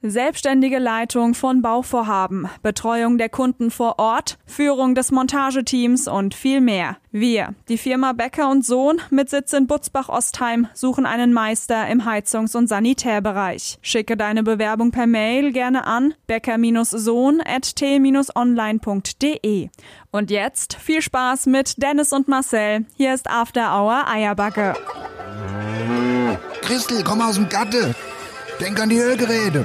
Selbstständige Leitung von Bauvorhaben, Betreuung der Kunden vor Ort, Führung des Montageteams und viel mehr. Wir, die Firma Becker und Sohn mit Sitz in Butzbach-Ostheim, suchen einen Meister im Heizungs- und Sanitärbereich. Schicke deine Bewerbung per Mail gerne an becker-sohn.t-online.de. Und jetzt viel Spaß mit Dennis und Marcel. Hier ist After Hour Eierbacke. Christel, komm aus dem Gatte. Denk an die Ölgeräte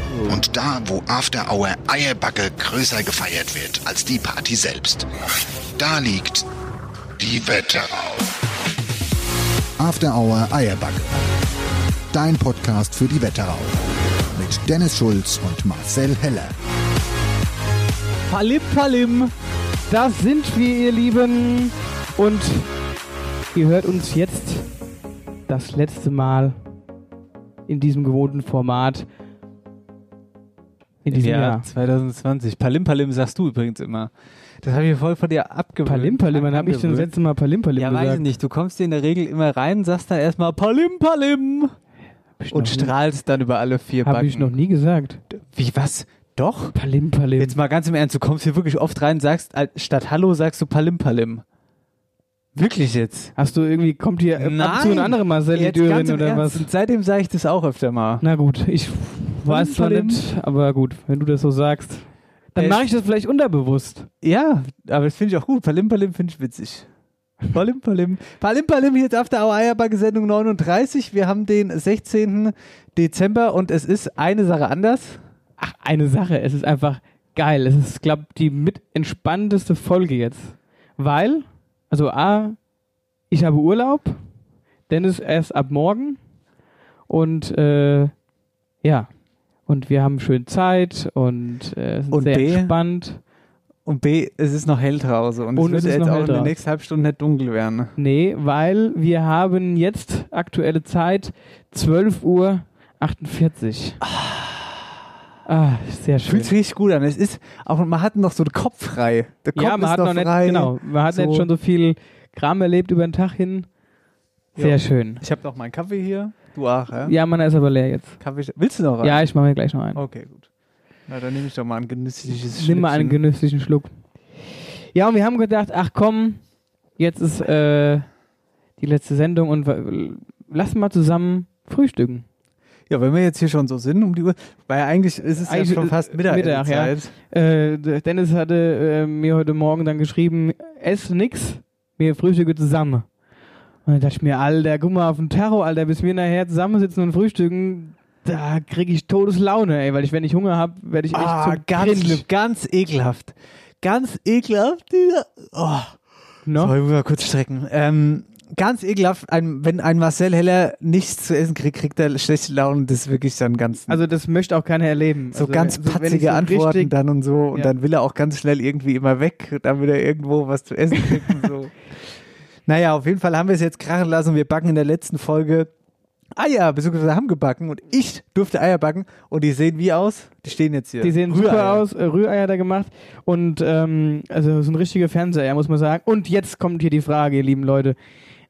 Und da, wo After Hour Eierbacke größer gefeiert wird als die Party selbst. Da liegt die Wetterau. After Hour Eierbacke. Dein Podcast für die Wetterau. Mit Dennis Schulz und Marcel Heller. Palim Palim, das sind wir, ihr Lieben. Und ihr hört uns jetzt das letzte Mal in diesem gewohnten Format. In diesem ja, Jahr. 2020. Palim Palim sagst du übrigens immer. Das habe ich voll von dir abgewöhnt. Palim Palim, wann habe ich denn das letzte Mal Palim Palim Ja, gesagt? weiß ich nicht. Du kommst dir in der Regel immer rein, sagst dann erstmal Palim Palim und noch nie- strahlst dann über alle vier Hab Backen. ich noch nie gesagt. Wie, was? Doch? Palim Palim. Jetzt mal ganz im Ernst, du kommst hier wirklich oft rein, sagst, äh, statt Hallo sagst du Palim Palim. Wirklich jetzt? Hast du irgendwie, kommt hier äh, ab und zu eine andere Marcel Dörin im oder Ernst. was? Und seitdem sage ich das auch öfter mal. Na gut, ich weiß Palim. nicht, aber gut, wenn du das so sagst. Dann Äh, mache ich das vielleicht unterbewusst. Ja, aber das finde ich auch gut. Palim Palim finde ich witzig. Palim Palim. Palim Palim hier jetzt auf der Eierbacke Sendung 39. Wir haben den 16. Dezember und es ist eine Sache anders. Ach, eine Sache, es ist einfach geil. Es ist, glaube die mit entspannteste Folge jetzt. Weil, also A, ich habe Urlaub, Dennis erst ab morgen und äh, ja, und wir haben schön Zeit und äh, sind Und sehr B, entspannt. Und B, es ist noch hell draußen und, Und es wird jetzt auch in der nächsten halben Stunde nicht dunkel werden. Nee, weil wir haben jetzt aktuelle Zeit 12 Uhr 48. Ah, sehr schön. Fühlt sich richtig gut an. Es ist auch, man hat noch so den Kopf frei. Der Kopf ja, man ist hat noch noch nicht, frei. genau, man hat So. nicht schon so viel Kram erlebt über den Tag hin. Sehr Ja. schön. Ich habe noch meinen Kaffee hier. Du auch, ja? Ja, meiner ist aber leer jetzt. Kaffee. Willst du noch rein? Ja, ich mache mir gleich noch einen. Okay, gut. Na, dann nehme ich doch mal ein genüssliches Nimm mal einen genüsslichen Schluck. Ja, und wir haben gedacht, ach komm, jetzt ist äh, die letzte Sendung und lass mal zusammen frühstücken. Ja, wenn wir jetzt hier schon so sind um die Uhr, weil eigentlich ist es Eigentlich ja schon fast Mittag, Mittag, ja. Äh, Dennis hatte äh, mir heute Morgen dann geschrieben, ess nix, wir frühstücken zusammen. Und dann dachte ich mir, Alter, guck mal auf den Terror, Alter, bis wir nachher zusammensitzen und frühstücken, da kriege ich Todeslaune, ey, weil ich, wenn ich Hunger habe, werde ich echt Ah, zum ganz schlimm, ganz ekelhaft. Ganz ekelhaft. Dieser, oh. No? So, ich muss mal kurz strecken. Ähm, ganz ekelhaft, ein, wenn ein Marcel Heller nichts zu essen kriegt, kriegt er schlechte Laune. Das ist wirklich dann ganz, Also das möchte auch keiner erleben. so also, ganz also, patzige so Antworten dann und so. Und Ja. dann will er auch ganz schnell irgendwie immer weg, damit er irgendwo was zu essen kriegt und so. Naja, auf jeden Fall haben wir es jetzt krachen lassen und wir backen in der letzten Folge Eier, beziehungsweise haben gebacken und ich durfte Eier backen und die sehen wie aus? Die stehen jetzt hier. Die sehen super Rühreier. aus, äh, Rühreier da gemacht und ähm, also so ein richtiger Fernseher, muss man sagen. Und jetzt kommt hier die Frage, ihr lieben Leute.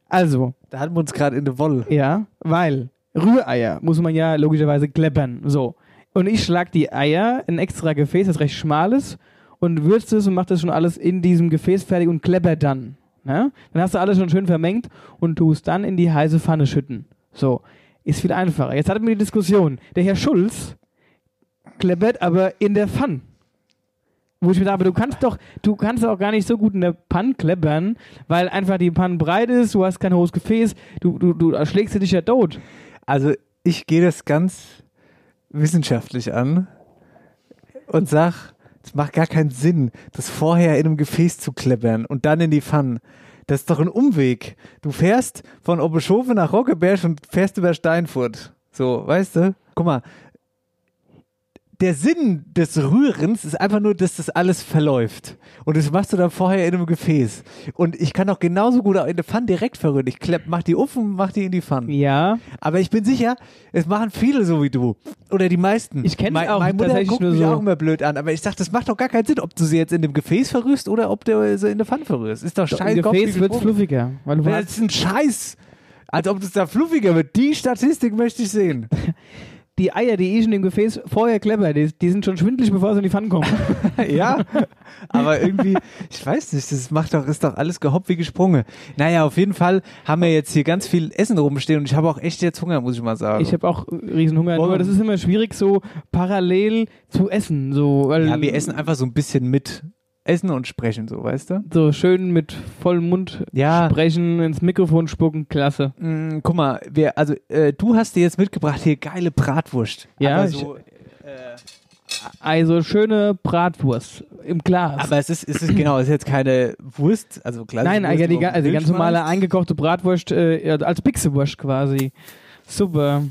Also, Da hatten wir uns gerade in der Wolle. ja, weil Rühreier muss man ja logischerweise kleppern, so. Und ich schlag die Eier in ein extra Gefäß, das recht schmal ist, und würzt es und macht das schon alles in diesem Gefäß fertig und klepper dann. Ne? Dann hast du alles schon schön vermengt und tust dann in die heiße Pfanne schütten. So, ist viel einfacher. Jetzt hatten wir die Diskussion. Der Herr Schulz kleppert aber in der Pfanne. Wo ich mir dachte, du kannst doch, du kannst auch gar nicht so gut in der Panne kleppern, weil einfach die Panne breit ist, du hast kein hohes Gefäß, du, du, du erschlägst dich ja tot. Also ich gehe das ganz wissenschaftlich an und sag, es macht gar keinen Sinn, das vorher in einem Gefäß zu kleppern und dann in die Pfanne. Das ist doch ein Umweg. Du fährst von Oberschofe nach Rockeberg und fährst über Steinfurt. So, weißt du? Guck mal, der Sinn des Rührens ist einfach nur, dass das alles verläuft. Und das machst du dann vorher in einem Gefäß. Und ich kann auch genauso gut auch in der Pfanne direkt verrühren. Ich klepp, mach die und mach die in die Pfanne. Ja. Aber ich bin sicher, es machen viele so wie du. Oder die meisten. Ich kenn's Mei- auch Meine Mutter guckt nur mich so. auch immer blöd an. Aber ich dachte, das macht doch gar keinen Sinn, ob du sie jetzt in dem Gefäß verrührst oder ob du sie in der Pfanne verrührst. Ist doch scheiße. Im Gefäß wird's fluffiger. Weil du Das ist ein Scheiß. Als ob das da fluffiger wird. Die Statistik möchte ich sehen. die Eier, die ich in dem Gefäß vorher clever, die, die sind schon schwindlig, bevor sie in die Pfanne kommen. ja, aber irgendwie, ich weiß nicht, das macht doch, ist doch alles gehoppt wie gesprungen. Naja, auf jeden Fall haben wir jetzt hier ganz viel Essen rumstehen und ich habe auch echt jetzt Hunger, muss ich mal sagen. Ich habe auch Riesenhunger, Wollen nur das ist immer schwierig, so parallel zu essen. So, ja, wir essen einfach so ein bisschen mit. Essen und sprechen, so, weißt du? so schön mit vollem Mund Ja. sprechen, ins Mikrofon spucken, klasse. Mm, guck mal, wir, also äh, du hast dir jetzt mitgebracht hier geile Bratwurst. Ja, aber, ich- so, Also schöne Bratwurst im Glas. aber es ist, es ist genau, es ist jetzt keine Wurst, also klar. Nein, Wurst, die, also die ganz normale eingekochte Bratwurst äh, als Pixewurst quasi. Super.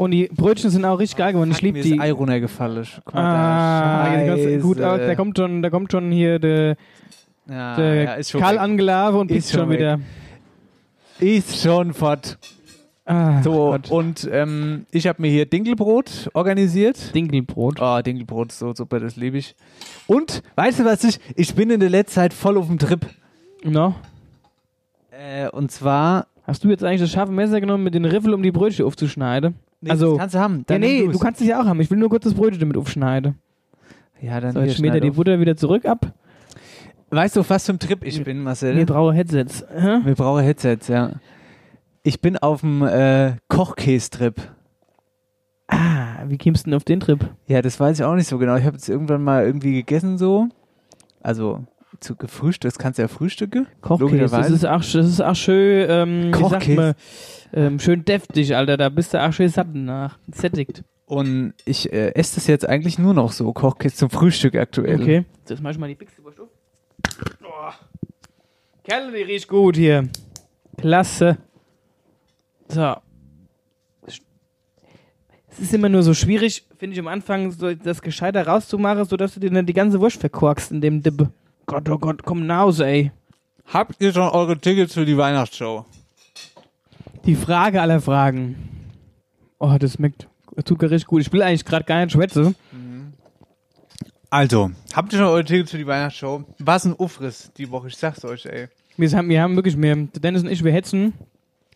Und die Brötchen sind auch richtig geil geworden. Ich liebe mir die. ist Ei runtergefallen. Guck mal, Ah, da, ganze, gut, aus. da kommt schon, da kommt schon hier der, ja, der ja, ist schon Karl. Angelave und Ist pickt schon schon wieder. Ist schon fort. Ah, So, Gott. und ähm, ich habe mir hier Dinkelbrot organisiert. Dinkelbrot. Oh, Dinkelbrot so super, das liebe ich. Und, weißt du was ich, ich bin in der letzten Zeit voll auf dem Trip. No. Äh, und zwar, Hast du jetzt eigentlich das scharfe Messer genommen mit den Riffel, um die Brötchen aufzuschneiden? Nee, Also- das kannst du haben. Ja, Dann nee, nimm du kannst es ja auch haben. Ich will nur kurz das Brötchen damit aufschneiden. Ja, dann So, jetzt schmiert er die. Butter wieder zurück ab. Weißt du, was für ein Trip ich bin, Marcel? Wir brauchen Headsets. Hä? Wir brauchen Headsets, ja. Ich bin auf dem äh, Kochkäse-Trip. Ah, wie kommst du denn auf den Trip? Ja, das weiß ich auch nicht so genau. Ich habe jetzt irgendwann mal irgendwie gegessen so. Also zu gefrühstückt, das kannst du ja frühstücken. Kochkäse, das ist auch, das ist auch schön, ähm, Kochkäse. man, ähm, schön deftig, Alter, da bist du auch schön satt nach, sättigt. Und ich äh, esse das jetzt eigentlich nur noch so, Kochkäse zum Frühstück aktuell. Okay. Jetzt mach ich mal die Pixelwurst auf. Oh. Kerle, die riecht gut hier. Klasse. So. Es ist immer nur so schwierig, finde ich am Anfang, so das gescheiter rauszumachen, sodass du dir dann die ganze Wurst verkorkst in dem Dip. Gott, oh Gott, komm naus, ey. Habt ihr schon eure Tickets für die Weihnachtsshow? Die Frage aller Fragen. Oh, das schmeckt, das tut gar richtig gut. Ich will eigentlich gerade gar nicht schwätzen. Also, habt ihr schon eure Tickets für die Weihnachtsshow? Was ein Ufriss die Woche, ich sag's euch, ey. Wir haben, wir haben wirklich, wir, Dennis und ich, wir hetzen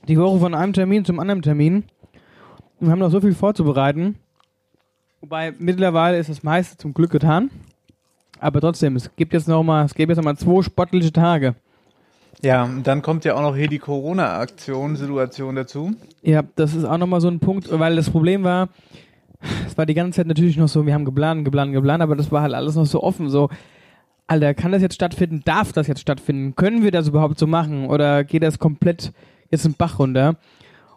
die Woche von einem Termin zum anderen Termin. Und wir haben noch so viel vorzubereiten. Wobei mittlerweile ist das meiste zum Glück getan. Aber trotzdem, es gibt jetzt noch mal, es gibt jetzt noch mal zwei sportliche Tage. Ja, und dann kommt ja auch noch hier die Corona-Aktion-Situation dazu. Ja, das ist auch nochmal so ein Punkt, weil das Problem war, es war die ganze Zeit natürlich noch so, wir haben geplant, geplant, geplant, aber das war halt alles noch so offen, so, Alter, kann das jetzt stattfinden? Darf das jetzt stattfinden? Können wir das überhaupt so machen? Oder geht das komplett jetzt im Bach runter?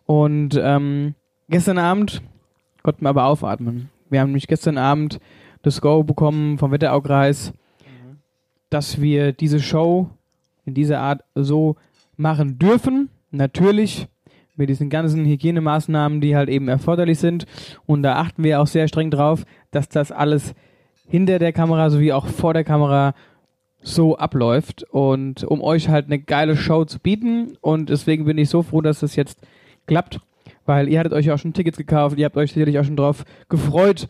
Und ähm, gestern Abend konnten wir aber aufatmen. Wir haben nämlich gestern Abend das Go bekommen vom Wetteraukreis, dass wir diese Show in dieser Art so machen dürfen. Natürlich mit diesen ganzen Hygienemaßnahmen, die halt eben erforderlich sind. Und da achten wir auch sehr streng drauf, dass das alles hinter der Kamera sowie auch vor der Kamera so abläuft. Und um euch halt eine geile Show zu bieten. Und deswegen bin ich so froh, dass das jetzt klappt, weil ihr hattet euch auch schon Tickets gekauft, ihr habt euch sicherlich auch schon drauf gefreut,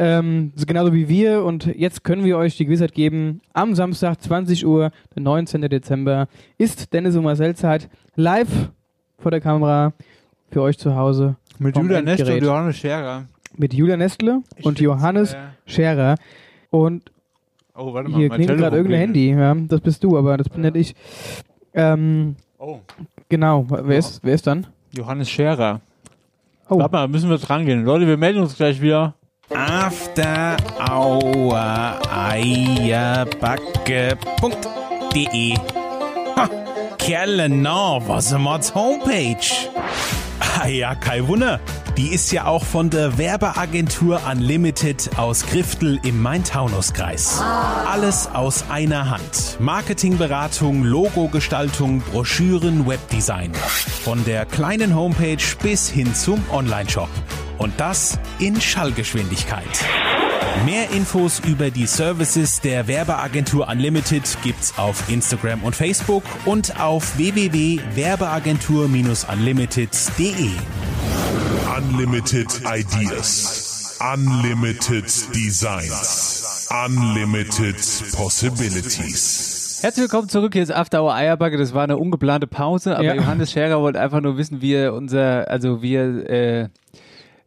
ähm, so genauso wie wir und jetzt können wir euch die Gewissheit geben, am Samstag 20 Uhr, der 19. Dezember, ist Dennis und Marcel Zeit live vor der Kamera für euch zu Hause Mit Julia Neste und. Johannes Scherer. mit Julia Nestle Ich und Johannes äh, Scherer und Oh, warte hier mein klingelt gerade irgendein Handy, ja, das bist du, aber das bin nicht ich. Ähm, Oh, genau, wer ist, wer ist dann? Johannes Scherer. Oh, Warte mal, müssen wir dran gehen. Leute, wir melden uns gleich wieder. After Hour Eierbacke.de Ha, Kerle, na, was ist Homepage? Ah ja, kein Wunder. Die ist ja auch von der Werbeagentur Unlimited aus Griftel im Main-Taunus-Kreis. Alles aus einer Hand. Marketingberatung, Logogestaltung, Broschüren, Webdesign. Von der kleinen Homepage bis hin zum Online-Shop. Und das in Schallgeschwindigkeit. Mehr Infos über die Services der Werbeagentur Unlimited gibt's auf Instagram und Facebook und auf www.werbeagentur-unlimited.de. Unlimited Ideas. Unlimited Designs. Unlimited Possibilities. Herzlich willkommen zurück, hier ist After Hour Eierbacke. Das war eine ungeplante Pause, aber Ja. Johannes Scherer wollte einfach nur wissen, wie er unser, also wie er, äh,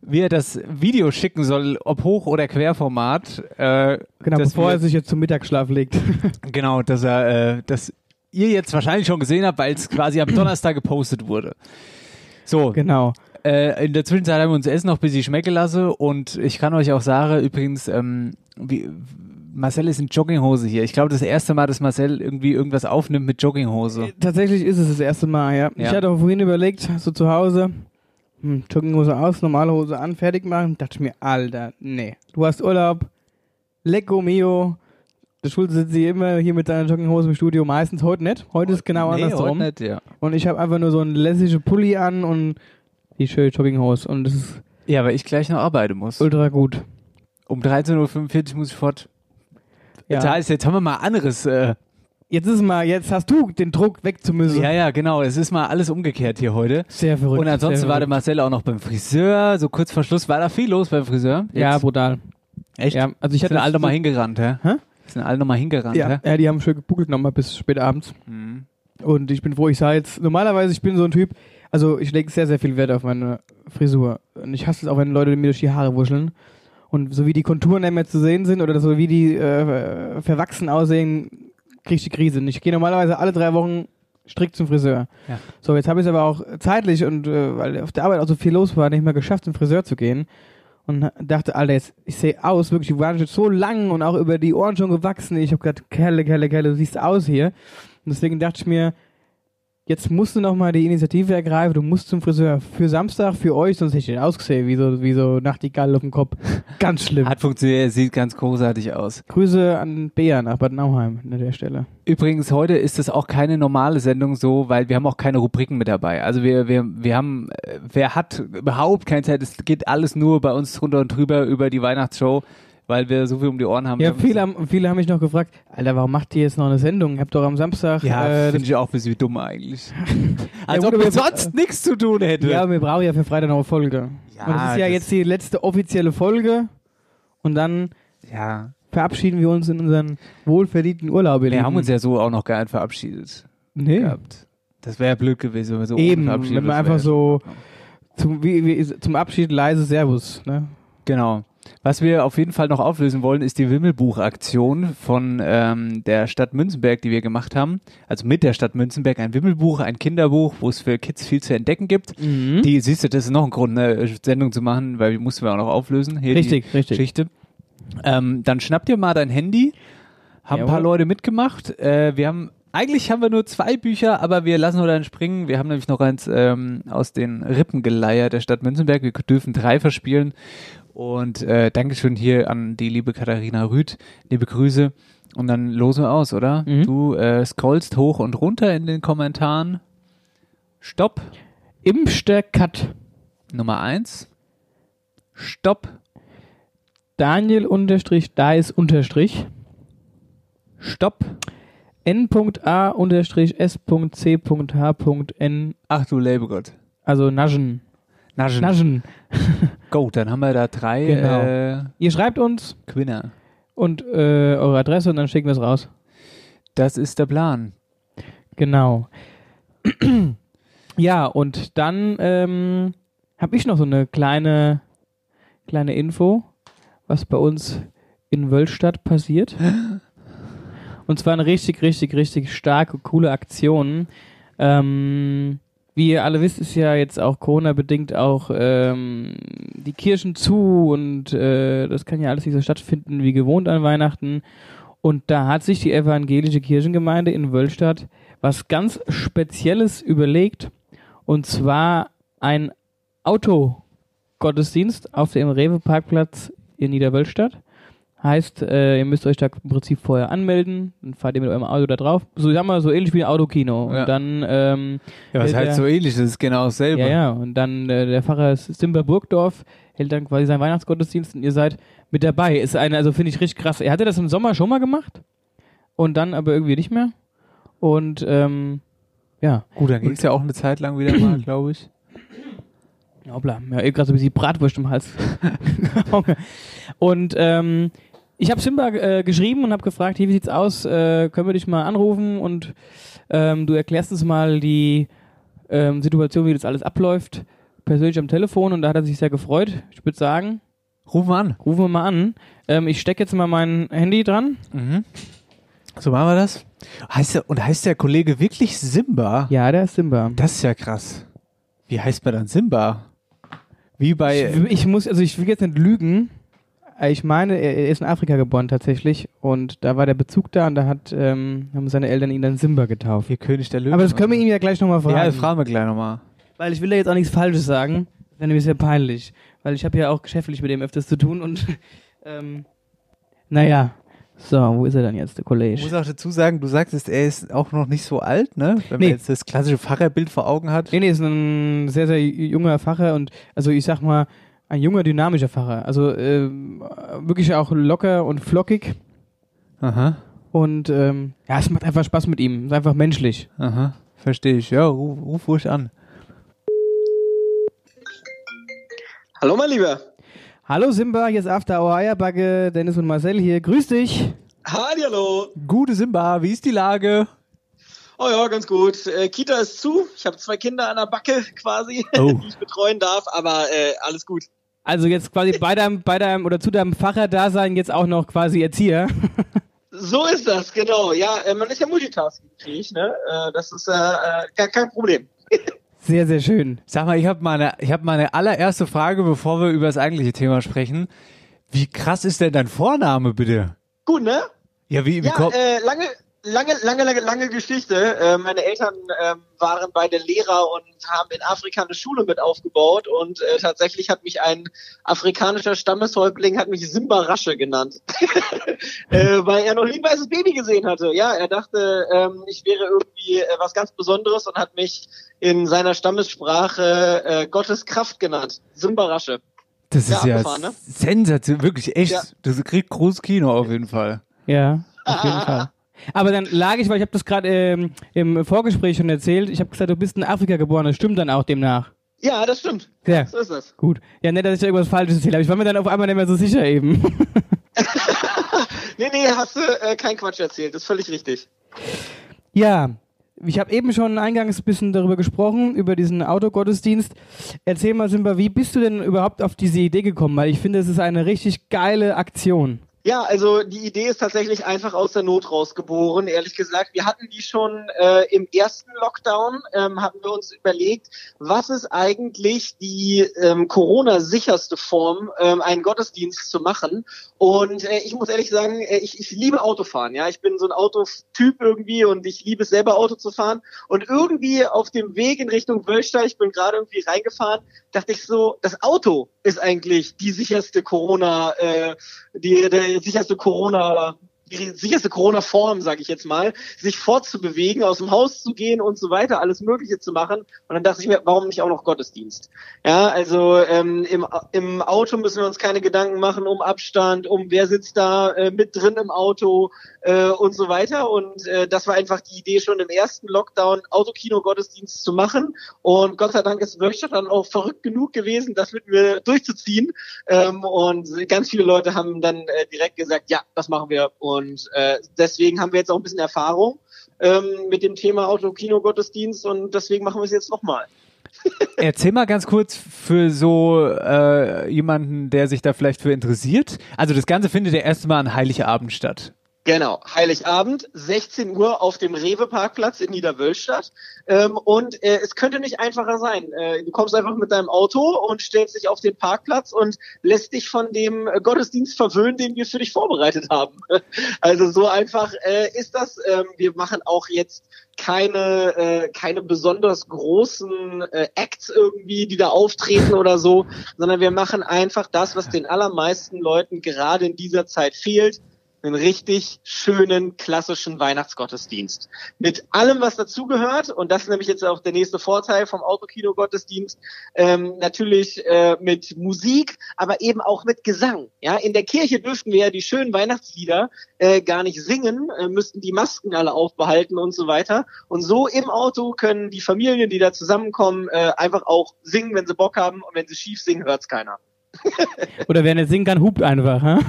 wie er das Video schicken soll, ob Hoch- oder Querformat. Äh, Genau, bevor wir, er sich jetzt zum Mittagsschlaf legt. Genau, dass er, äh, dass ihr jetzt wahrscheinlich schon gesehen habt, weil es quasi am Donnerstag gepostet wurde. So, genau. Äh, in der Zwischenzeit haben wir uns Essen noch ein bisschen schmecken lassen und ich kann euch auch sagen, übrigens, ähm, wie, Marcel ist in Jogginghose hier. Ich glaube, das erste Mal, dass Marcel irgendwie irgendwas aufnimmt mit Jogginghose. Tatsächlich ist es das erste Mal, ja. Ja. Ich hatte auch vorhin überlegt, so zu Hause, hm, Jogginghose aus, normale Hose an, fertig machen. Dachte ich mir, Alter, nee. Du hast Urlaub, lecco mio. Der Schulze sitzt hier immer hier mit seiner Jogginghose im Studio, meistens heute nicht. Heute ist genau Nee, andersrum. heute nicht, ja. Und ich habe einfach nur so einen lässige Pulli an und die schöne Jogginghose. Und das ist Ja, weil ich gleich noch arbeiten muss. ultra gut. Um 13.45 Uhr muss ich fort. Ja. Da ist, jetzt haben wir mal anderes. Äh, Jetzt ist mal, jetzt hast du den Druck weg zu müssen. ja, ja, genau. Es ist mal alles umgekehrt hier heute. Sehr verrückt. Und ansonsten war der. Marcel auch noch beim Friseur. So kurz vor Schluss war da viel los beim Friseur. Ja, Jetzt. brutal. echt. Ja, also ich hatte alle nochmal hingerannt, hä? Hä? Sind alle nochmal hingerannt, Ja, hä? ja, die haben schön gebuckelt nochmal bis spät abends. Mhm. Und ich bin froh, ich sah jetzt, normalerweise, ich bin so ein Typ, also ich lege sehr, sehr viel Wert auf meine Frisur. Und ich hasse es auch, wenn Leute mir durch die Haare wuscheln. Und so wie die Konturen nicht mehr zu sehen sind oder so wie die äh, verwachsen aussehen, krieg ich die Krise. Ich gehe normalerweise alle drei Wochen strikt zum Friseur. Ja. So, jetzt habe ich es aber auch zeitlich und äh, weil auf der Arbeit auch so viel los war, nicht mehr geschafft, zum Friseur zu gehen. Und dachte, Alter, jetzt, ich sehe aus, wirklich, die waren schon so lang und auch über die Ohren schon gewachsen. Ich habe gedacht, Kelle, Kelle, Kelle, du siehst aus hier. Und deswegen dachte ich mir, jetzt musst du nochmal die Initiative ergreifen, du musst zum Friseur für Samstag, für euch, sonst hätte ich den ausgesehen, wie so, wie so Nachtigall auf dem Kopf. Ganz schlimm. Hat funktioniert, sieht ganz großartig aus. Grüße an Bea nach Bad Nauheim an der Stelle. Übrigens, heute ist es auch keine normale Sendung so, weil wir haben auch keine Rubriken mit dabei. Also wir, wir, wir haben, äh, wer hat überhaupt keine Zeit, es geht alles nur bei uns drunter und drüber über die Weihnachtsshow, weil wir so viel um die Ohren haben. Ja, Wir viele haben, viele haben mich noch gefragt, Alter, warum macht ihr jetzt noch eine Sendung? Habt doch am Samstag, ja, äh, finde ich auch ein bisschen dumm eigentlich. Als Ja, ob wir sonst nichts zu tun hätte. ja, wir brauchen ja für Freitag noch eine Folge. Ja, und das ist ja das- jetzt die letzte offizielle Folge und dann ja. verabschieden wir uns in unseren wohlverdienten Urlaub. Wir haben uns ja so auch noch gar nicht verabschiedet nee. gehabt. Das wäre ja blöd gewesen, wenn wir so Eben, wenn das einfach so- Zum, wie, wie, zum Abschied leise Servus. Ne? Genau. Was wir auf jeden Fall noch auflösen wollen, ist die Wimmelbuch-Aktion von ähm, der Stadt Münzenberg, die wir gemacht haben. Also mit der Stadt Münzenberg ein Wimmelbuch, ein Kinderbuch, wo es für Kids viel zu entdecken gibt. Mhm. Die, siehst du, das ist noch ein Grund, eine Sendung zu machen, weil die mussten wir auch noch auflösen. Hier Richtig, richtig. Geschichte. Ähm, dann schnapp dir mal dein Handy. Haben ein paar. Leute mitgemacht. Äh, wir haben eigentlich haben wir nur zwei Bücher, aber wir lassen nur dann springen. Wir haben nämlich noch eins ähm, aus den Rippen geleiert der Stadt Münzenberg. Wir dürfen drei verspielen. Und äh, Dankeschön hier an die liebe Katharina Rüth. Liebe Grüße. Und dann losen wir aus, oder? Mhm. Du äh, scrollst hoch und runter in den Kommentaren. Stopp. Impfster Cut. Nummer eins. Stopp. Daniel unterstrich Dice unterstrich Stopp. N.A unterstrich S.C.H.N Ach du Labelgott. also Naschen. Naschen. Naschen. Go, dann haben wir da drei Genau. äh, Ihr schreibt uns Quinner. und äh, eure Adresse und dann schicken wir es raus. Das ist der Plan. Genau. ja, und dann ähm, habe ich noch so eine kleine, kleine Info, was bei uns in Wölstadt passiert. Und zwar eine richtig, richtig, richtig starke, coole Aktion. Ähm, wie ihr alle wisst, ist ja jetzt auch Corona-bedingt auch ähm, die Kirchen zu und äh, das kann ja alles nicht so stattfinden wie gewohnt an Weihnachten. Und da hat sich die evangelische Kirchengemeinde in Wölstadt was ganz Spezielles überlegt. Und zwar ein Autogottesdienst auf dem Rewe-Parkplatz in Niederwölstadt. Heißt, äh, ihr müsst euch da im Prinzip vorher anmelden, dann fahrt ihr mit eurem Auto da drauf. So sagen wir so ähnlich wie ein Autokino. Ja. Und dann ähm, Ja, was halt der- so ähnlich ist, ist genau dasselbe. ja, ja. Und dann äh, der Pfarrer Simber Burgdorf hält dann quasi seinen Weihnachtsgottesdienst und ihr seid mit dabei. Ist eine, also finde ich richtig krass. Er hatte das im Sommer schon mal gemacht und dann aber irgendwie nicht mehr. Und ähm, ja. Gut, dann ging es ja auch eine Zeit lang wieder mal, glaube ich. Hoppla, ja, eben gerade so ein bisschen Bratwurst im Hals. und ähm, ich habe Simba äh, geschrieben und habe gefragt, hier, wie sieht's aus? Äh, können wir dich mal anrufen und ähm, du erklärst uns mal die ähm, Situation, wie das alles abläuft, persönlich am Telefon und da hat er sich sehr gefreut. Ich würde sagen, Rufen wir an. rufen wir mal an. Ähm, ich stecke jetzt mal mein Handy dran. Mhm. So machen wir das. Heißt der, und heißt der Kollege wirklich Simba? Ja, der ist Simba. Das ist ja krass. Wie heißt man dann Simba? Wie bei. Ich, ich muss, also ich will jetzt nicht lügen. Äh, Ich meine, er ist in Afrika geboren tatsächlich und da war der Bezug da und da hat, ähm, haben seine Eltern ihn dann Simba getauft. Hier König der Löwen. Aber das können wir ihn ja gleich nochmal fragen. Ja, das fragen wir gleich nochmal. Weil ich will da jetzt auch nichts Falsches sagen. Das wäre nämlich sehr peinlich. Weil ich habe ja auch geschäftlich mit dem öfters zu tun und ähm, naja. So, wo ist er dann jetzt, der Ich Kollege? muss auch dazu sagen, du sagtest, er ist auch noch nicht so alt, ne? Wenn Nee. man jetzt das klassische Pfarrerbild vor Augen hat. Nee, nee, ist ein sehr, sehr junger Facher und also ich sag mal, ein junger, dynamischer Facher. Also ähm, wirklich auch locker und flockig. Aha, Und ähm, ja, es macht einfach Spaß mit ihm. Ist einfach menschlich. aha. Verstehe ich. Ja, ruf, ruf ruhig an. Hallo, mein Lieber. Hallo Simba, hier ist After Hour Eierbacke, Dennis und Marcel hier. Grüß dich. Hallo. Gute Simba, wie ist die Lage? Oh ja, ganz gut. Äh, Kita ist zu. Ich habe zwei Kinder an der Backe quasi, Oh. die ich betreuen darf, aber äh, alles gut. Also jetzt quasi bei deinem, bei deinem oder zu deinem Facher-Dasein jetzt auch noch quasi Erzieher. So ist das, genau. Ja, äh, man ist ja multitaskingfähig, ne? Äh, das ist äh, äh, gar kein Problem. Sehr, sehr schön. Sag mal, ich habe meine, ich hab meine allererste Frage, bevor wir über das eigentliche Thema sprechen. Wie krass ist denn dein Vorname, bitte? Gut, ne? Ja, wie, wie Ja, kommt. äh, lange, lange, lange, lange, lange Geschichte. Äh, meine Eltern ähm, waren beide Lehrer und haben in Afrika eine Schule mit aufgebaut und äh, tatsächlich hat mich ein afrikanischer Stammeshäuptling hat mich Simba Rasche genannt, äh, weil er noch nie ein weißes Baby gesehen hatte. Ja, er dachte, ähm, ich wäre irgendwie äh, was ganz Besonderes und hat mich in seiner Stammessprache äh, Gottes Kraft genannt. Simba Rasche. das ist ja, ja, abgefahren, ne? sensationell, wirklich echt. Ja. Du kriegst großes Kino auf jeden Fall. Ja, auf jeden Fall. Aber dann lag ich, weil ich habe das gerade ähm, im Vorgespräch schon erzählt, ich habe gesagt, du bist in Afrika geboren, das stimmt dann auch demnach. Ja, das stimmt. Ja, So ist das. gut. Ja, nicht, dass ich da irgendwas Falsches erzähle, aber ich war mir dann auf einmal nicht mehr so sicher eben. Nee, nee, hast du äh, kein Quatsch erzählt. Das ist völlig richtig. Ja, ich habe eben schon eingangs ein bisschen darüber gesprochen, über diesen Autogottesdienst. Erzähl mal, Simba, wie bist du denn überhaupt auf diese Idee gekommen? Weil ich finde, es ist eine richtig geile Aktion. Ja, also die Idee ist tatsächlich einfach aus der Not rausgeboren, ehrlich gesagt. Wir hatten die schon äh, im ersten Lockdown, ähm, hatten wir uns überlegt, was ist eigentlich die ähm, Corona-sicherste Form, ähm, einen Gottesdienst zu machen. Und äh, ich muss ehrlich sagen, äh, ich, ich liebe Autofahren. Ja, ich bin so ein Autotyp irgendwie und ich liebe es selber Auto zu fahren. Und irgendwie auf dem Weg in Richtung Wölstadt, ich bin gerade irgendwie reingefahren, dachte ich so, das Auto ist eigentlich die sicherste Corona, äh, die der sicherste Corona, die sicherste Corona-Form, sage ich jetzt mal, sich fortzubewegen, aus dem Haus zu gehen und so weiter, alles Mögliche zu machen. Und dann dachte ich mir, warum nicht auch noch Gottesdienst? Ja, also ähm, im, im Auto müssen wir uns keine Gedanken machen um Abstand, um wer sitzt da äh, mit drin im Auto äh, und so weiter. Und äh, das war einfach die Idee schon im ersten Lockdown, Autokino-Gottesdienst zu machen. Und Gott sei Dank ist Wölstadt dann auch verrückt genug gewesen, das mit mir durchzuziehen. Ähm, und ganz viele Leute haben dann äh, direkt gesagt, ja, das machen wir. Und äh, deswegen haben wir jetzt auch ein bisschen Erfahrung ähm, mit dem Thema Autokino-Gottesdienst und deswegen machen wir es jetzt nochmal. Erzähl mal ganz kurz für so äh, jemanden, der sich da vielleicht für interessiert. Also das Ganze findet ja erstmal an Heiligabend statt. Genau, Heiligabend, 16 Uhr auf dem Rewe-Parkplatz in Niederwölstadt. Ähm, und äh, es könnte nicht einfacher sein. Äh, du kommst einfach mit deinem Auto und stellst dich auf den Parkplatz und lässt dich von dem äh, Gottesdienst verwöhnen, den wir für dich vorbereitet haben. Also so einfach äh, ist das. Ähm, wir machen auch jetzt keine äh, keine besonders großen äh, Acts irgendwie, die da auftreten oder so, sondern wir machen einfach das, was den allermeisten Leuten gerade in dieser Zeit fehlt einen richtig schönen, klassischen Weihnachtsgottesdienst. Mit allem, was dazugehört, und das ist nämlich jetzt auch der nächste Vorteil vom Autokino-Gottesdienst, ähm, natürlich äh, mit Musik, aber eben auch mit Gesang. Ja, in der Kirche dürften wir ja die schönen Weihnachtslieder äh, gar nicht singen, äh, müssten die Masken alle aufbehalten und so weiter. Und so im Auto können die Familien, die da zusammenkommen, äh, einfach auch singen, wenn sie Bock haben, und wenn sie schief singen, hört's keiner. Oder wer nicht singen kann, hupt einfach. Hä?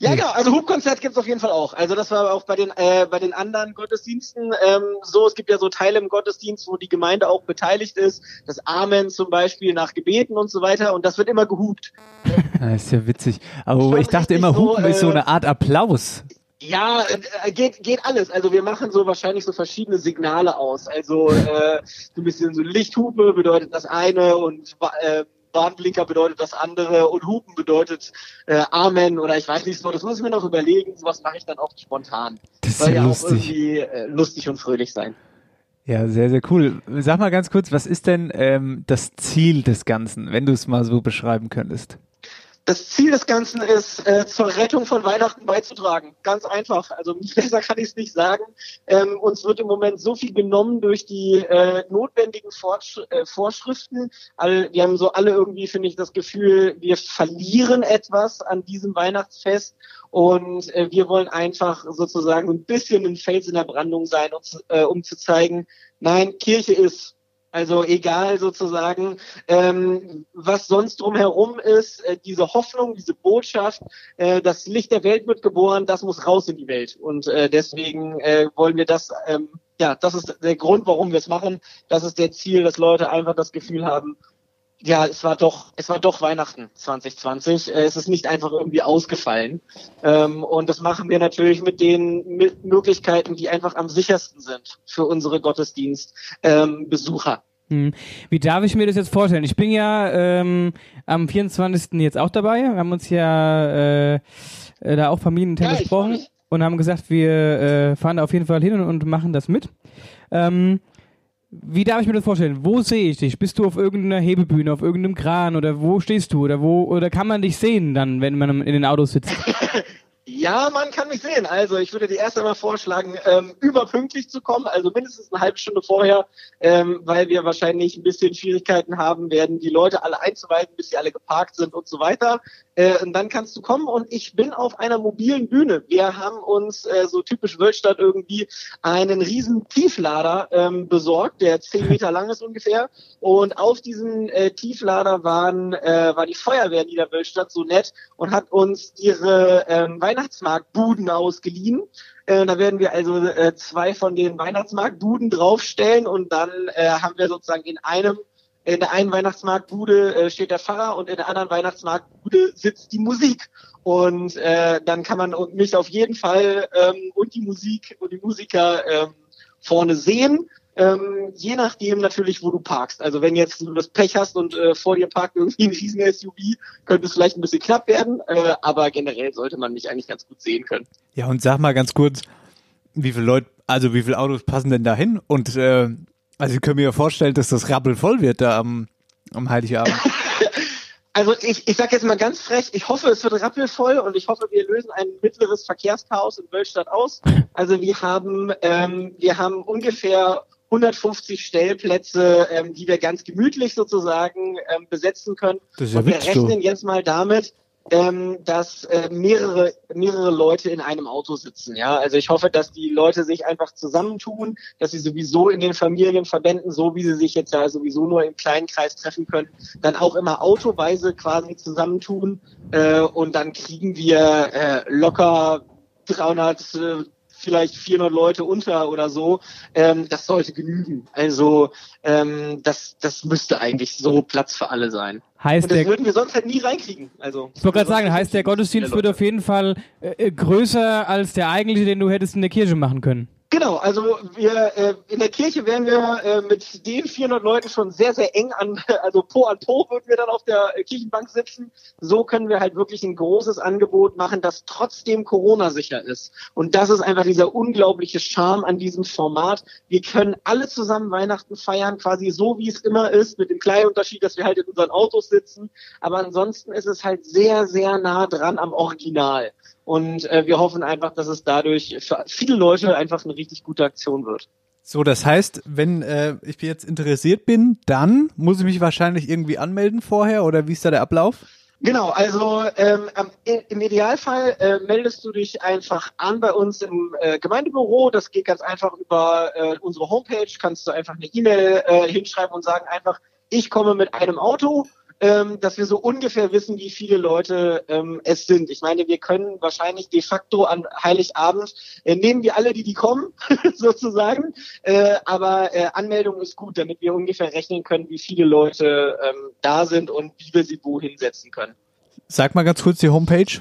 Ja, genau. Also Hubkonzert gibt's auf jeden Fall auch. Also das war auch bei den äh, bei den anderen Gottesdiensten ähm, so. Es gibt ja so Teile im Gottesdienst, wo die Gemeinde auch beteiligt ist. Das Amen zum Beispiel nach Gebeten und so weiter. Und das wird immer gehupt. Das ist ja witzig. Aber Schon ich dachte immer, so, Hupen ist so äh, eine Art Applaus. Ja, äh, geht, geht alles. Also wir machen so wahrscheinlich so verschiedene Signale aus. Also äh, so ein bisschen so Lichthupe bedeutet das eine und äh, Warnblinker bedeutet das andere und Hupen bedeutet äh, Amen oder ich weiß nicht so. Das muss ich mir noch überlegen. Sowas mache ich dann auch spontan. Das Soll ja ja auch lustig. irgendwie äh, lustig und fröhlich sein. Ja, sehr, sehr cool. Sag mal ganz kurz, was ist denn ähm, das Ziel des Ganzen, wenn du es mal so beschreiben könntest? Das Ziel des Ganzen ist, äh, zur Rettung von Weihnachten beizutragen. Ganz einfach. Also besser kann ich es nicht sagen. Ähm, uns wird im Moment so viel genommen durch die äh, notwendigen Fortsch äh, Vorschriften. All, wir haben so alle irgendwie, finde ich, das Gefühl, wir verlieren etwas an diesem Weihnachtsfest. Und äh, wir wollen einfach sozusagen so ein bisschen ein Fels in der Brandung sein, um äh, um zu zeigen, nein, Kirche ist also egal sozusagen, ähm, was sonst drumherum ist, äh, diese Hoffnung, diese Botschaft, äh, das Licht der Welt wird geboren, das muss raus in die Welt. Und äh, deswegen äh, wollen wir das, ähm, ja, das ist der Grund, warum wir es machen. Das ist der Ziel, dass Leute einfach das Gefühl haben, ja, es war doch, es war doch Weihnachten 2020. Äh, Es ist nicht einfach irgendwie ausgefallen. Ähm, und das machen wir natürlich mit den Möglichkeiten, die einfach am sichersten sind für unsere Gottesdienstbesucher. Hm. Wie darf ich mir das jetzt vorstellen? Ich bin ja ähm, am 24. jetzt auch dabei. Wir haben uns ja äh, äh, da auch familienintern Ja, mich. und haben gesagt, wir äh, fahren da auf jeden Fall hin und, und machen das mit. Ähm, wie darf ich mir das vorstellen? Wo sehe ich dich? Bist du auf irgendeiner Hebebühne, auf irgendeinem Kran oder wo stehst du? Oder wo oder kann man dich sehen dann, wenn man in den Autos sitzt? Ja, man kann mich sehen. Also ich würde dir erst einmal vorschlagen, ähm, überpünktlich zu kommen, also mindestens eine halbe Stunde vorher, ähm, weil wir wahrscheinlich ein bisschen Schwierigkeiten haben werden, die Leute alle einzuweisen, bis sie alle geparkt sind und so weiter. Äh, und dann kannst du kommen und ich bin auf einer mobilen Bühne. Wir haben uns äh, so typisch Wölstadt irgendwie einen riesen Tieflader ähm, besorgt, der zehn Meter lang ist ungefähr. Und auf diesem äh, Tieflader waren, äh, war die Feuerwehr Niederwölstadt so nett und hat uns ihre ähm, Weihnachtsmarktbuden ausgeliehen. Äh, da werden wir also äh, zwei von den Weihnachtsmarktbuden draufstellen und dann äh, haben wir sozusagen in einem in der einen Weihnachtsmarktbude äh, steht der Pfarrer und in der anderen Weihnachtsmarktbude sitzt die Musik. Und äh, dann kann man mich auf jeden Fall ähm, und die Musik und die Musiker ähm, vorne sehen. Ähm, je nachdem natürlich, wo du parkst. Also wenn jetzt du das Pech hast und äh, vor dir parkt irgendwie ein riesen SUV, könnte es vielleicht ein bisschen knapp werden. Äh, aber generell sollte man mich eigentlich ganz gut sehen können. Ja, und sag mal ganz kurz, wie viele Leute, also wie viele Autos passen denn da hin? Und äh, also ich kann mir ja vorstellen, dass das rappelvoll wird da am, am Heiligabend. Also ich, ich sage jetzt mal ganz frech, ich hoffe, es wird rappelvoll und ich hoffe, wir lösen ein mittleres Verkehrschaos in Wölstadt aus. Also wir haben, ähm, wir haben ungefähr 150 Stellplätze, ähm, die wir ganz gemütlich sozusagen ähm, besetzen können. Ja und wir rechnen jetzt mal damit, ähm, dass äh, mehrere mehrere Leute in einem Auto sitzen. Ja, also ich hoffe, dass die Leute sich einfach zusammentun, dass sie sowieso in den Familienverbänden, so wie sie sich jetzt ja sowieso nur im kleinen Kreis treffen können, dann auch immer autoweise quasi zusammentun äh, und dann kriegen wir äh, locker 300 äh, vielleicht 400 Leute unter oder so, ähm, das sollte genügen. Also ähm, das, das müsste eigentlich so Platz für alle sein. Heißt Und das der, würden wir sonst halt nie reinkriegen. Also ich wollte gerade sagen, heißt der Gottesdienst wird auf jeden Fall äh, äh, größer als der eigentliche, den du hättest in der Kirche machen können. Genau, also wir äh, in der Kirche wären wir äh, mit den 400 Leuten schon sehr, sehr eng an, also Po an Po würden wir dann auf der äh, Kirchenbank sitzen. So können wir halt wirklich ein großes Angebot machen, das trotzdem Corona-sicher ist. Und das ist einfach dieser unglaubliche Charme an diesem Format. Wir können alle zusammen Weihnachten feiern, quasi so, wie es immer ist, mit dem kleinen Unterschied, dass wir halt in unseren Autos sitzen. Aber ansonsten ist es halt sehr, sehr nah dran am Original. Und äh, wir hoffen einfach, dass es dadurch für viele Leute einfach eine richtig gute Aktion wird. So, das heißt, wenn äh, ich jetzt interessiert bin, dann muss ich mich wahrscheinlich irgendwie anmelden vorher oder wie ist da der Ablauf? Genau, also ähm, im Idealfall äh, meldest du dich einfach an bei uns im äh, Gemeindebüro. Das geht ganz einfach über äh, unsere Homepage. Kannst du einfach eine E-Mail äh, hinschreiben und sagen einfach, ich komme mit einem Auto ähm, dass wir so ungefähr wissen, wie viele Leute ähm, es sind. Ich meine, wir können wahrscheinlich de facto an Heiligabend äh, nehmen wir alle, die die kommen, sozusagen. Äh, aber äh, Anmeldung ist gut, damit wir ungefähr rechnen können, wie viele Leute ähm, da sind und wie wir sie wohin setzen können. Sag mal ganz kurz die Homepage.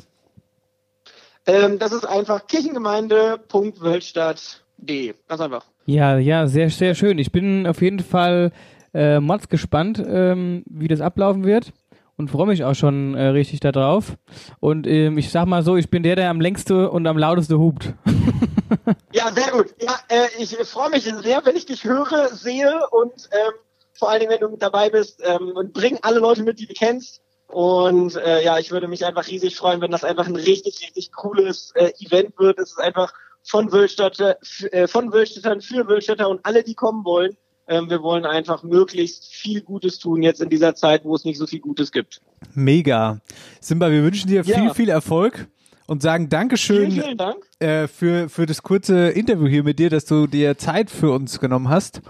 Ähm, das ist einfach kirchengemeinde.wölstadt.de. Ganz einfach. Ja, ja, sehr, sehr schön. Ich bin auf jeden Fall äh, Mods gespannt, ähm, wie das ablaufen wird und freue mich auch schon äh, richtig darauf. Und ähm, ich sag mal so, ich bin der, der am längste und am lauteste hupt. ja, sehr gut. Ja, äh, ich freue mich sehr, wenn ich dich höre, sehe und ähm, vor allen Dingen, wenn du mit dabei bist ähm, und bring alle Leute mit, die du kennst. Und äh, ja, ich würde mich einfach riesig freuen, wenn das einfach ein richtig, richtig cooles äh, Event wird. Es ist einfach von Wölstädter, äh, von Wölstädtern für Wölstädter und alle, die kommen wollen. Ähm, wir wollen einfach möglichst viel Gutes tun jetzt in dieser Zeit, wo es nicht so viel Gutes gibt. Mega. Simba, wir wünschen dir ja. viel, viel Erfolg und sagen Dankeschön vielen, vielen Dank. Äh, für, für das kurze Interview hier mit dir, dass du dir Zeit für uns genommen hast.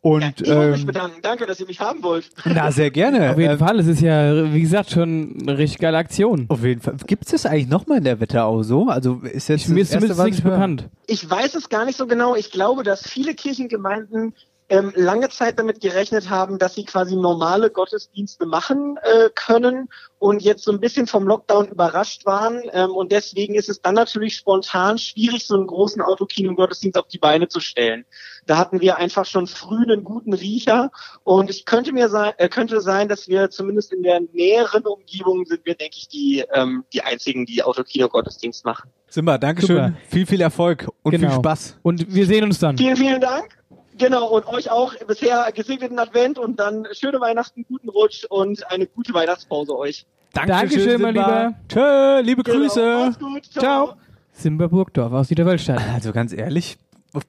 Und, ja, ich ähm, mich bedanken. Danke, dass ihr mich haben wollt. Na, sehr gerne. Auf jeden ähm, Fall. Es ist ja, wie gesagt, schon eine richtig geile Aktion. Auf jeden Fall. Gibt es das eigentlich nochmal in der Wetterau so? Also ist jetzt ich, mir ist zumindest nichts bekannt. Ich weiß es gar nicht so genau. Ich glaube, dass viele Kirchengemeinden ähm, lange Zeit damit gerechnet haben, dass sie quasi normale Gottesdienste machen äh, können und jetzt so ein bisschen vom Lockdown überrascht waren. Ähm, und deswegen ist es dann natürlich spontan schwierig, so einen großen Autokino-Gottesdienst auf die Beine zu stellen. Da hatten wir einfach schon früh einen guten Riecher und ich könnte mir sein, äh, könnte sein, dass wir zumindest in der näheren Umgebung sind wir, denke ich, die, ähm, die einzigen, die Autokino-Gottesdienst machen. Simba, Dankeschön. Super. Viel, viel Erfolg und genau. viel Spaß. Und wir sehen uns dann. Vielen, vielen Dank. Genau, und euch auch bisher gesegneten Advent und dann schöne Weihnachten, guten Rutsch und eine gute Weihnachtspause euch. Dankeschön, Dankeschön mein Lieber. Tschö, liebe genau, Grüße. Gut, ciao. ciao. Simba Burgdorf aus Niederwölstadt. Also ganz ehrlich,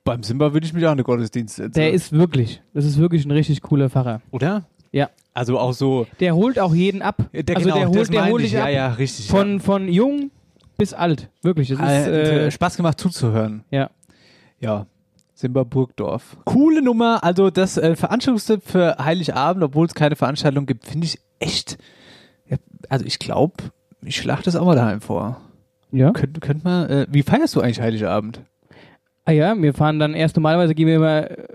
beim Simba würde ich mich auch eine Gottesdienst setzen. Der ist wirklich, das ist wirklich ein richtig cooler Pfarrer. Oder? Ja. Also auch so. Der holt auch jeden ab. Der, also genau, der holt, der holt dich ja, ab. Ja, richtig. Von, ja. von jung bis alt. Wirklich. Das ist, äh, äh, Spaß gemacht zuzuhören. Ja. Ja. Simba Burgdorf. Coole Nummer. Also das äh, Veranstaltungstipp für Heiligabend, obwohl es keine Veranstaltung gibt, finde ich echt. Ja, also ich glaube, ich schlage das auch mal daheim vor. Ja. Könnt, könnt man, äh, wie feierst du eigentlich Heiligabend? Ah ja, wir fahren dann erst normalerweise gehen wir immer äh,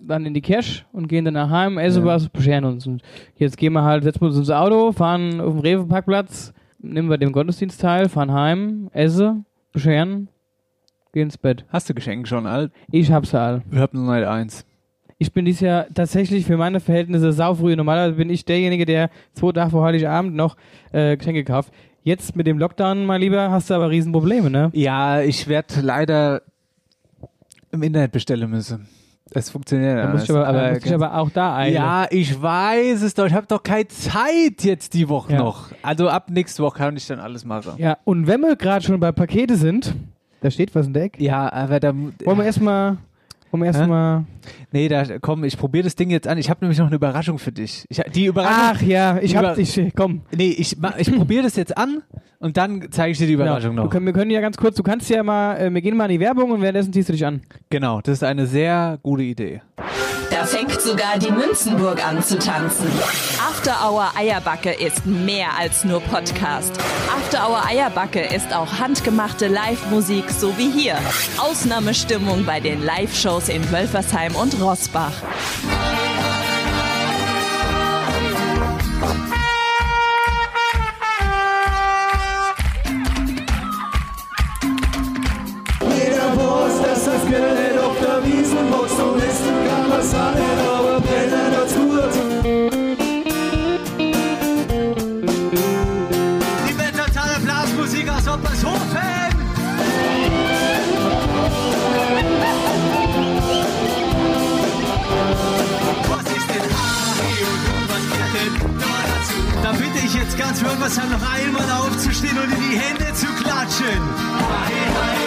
dann in die Kirche und gehen dann nach Heim, essen ja. was, bescheren uns. Und jetzt gehen wir halt, setzen wir uns ins Auto, fahren auf dem Rewe-Parkplatz, nehmen wir den Gottesdienst teil, fahren heim, essen, bescheren Geh ins Bett. Hast du Geschenke schon all? Ich hab's all. Ich hab nur nicht eins. Ich bin dieses Jahr tatsächlich für meine Verhältnisse saufrüh. Normalerweise bin ich derjenige, der zwei Tage vor Heiligabend noch äh, Geschenke kauft. Jetzt mit dem Lockdown, mein Lieber, hast du aber Riesenprobleme, ne? Ja, ich werde leider im Internet bestellen müssen. Es funktioniert da muss ich aber, aber, muss ich aber auch da ein. Ja, ich weiß es doch. Ich habe doch keine Zeit jetzt die Woche Ja. noch. Also ab nächste Woche kann ich dann alles machen. Ja, und wenn wir gerade schon bei Pakete sind, da steht was in der Ecke. Ja, aber da. Wollen wir erstmal. Wir erstmal. Nee, da komm, ich probiere das Ding jetzt an. Ich habe nämlich noch eine Überraschung für dich. Ich, die Überraschung. Ach ja, ich hab dich. Komm. Nee, ich, ich probiere das jetzt an und dann zeige ich dir die Überraschung Genau. noch. Wir können, wir können ja ganz kurz, du kannst ja mal, äh, wir gehen mal in die Werbung und währenddessen ziehst du dich an. Genau, das ist eine sehr gute Idee. Da fängt sogar die Münzenburg an zu tanzen. After Hour Eierbacke ist mehr als nur Podcast. After Hour Eierbacke ist auch handgemachte Live-Musik, so wie hier. Ausnahmestimmung bei den Live-Shows in Wölfersheim und Rossbach. Jeder weiß, dass das Geld man's auch nicht, aber brennen tut's gut. Die totale Blasmusik aus Oppershofen. Was ist denn Ari und was gehört denn da dazu? Da bitte ich jetzt ganz wir dann noch einmal aufzustehen und in die Hände zu klatschen.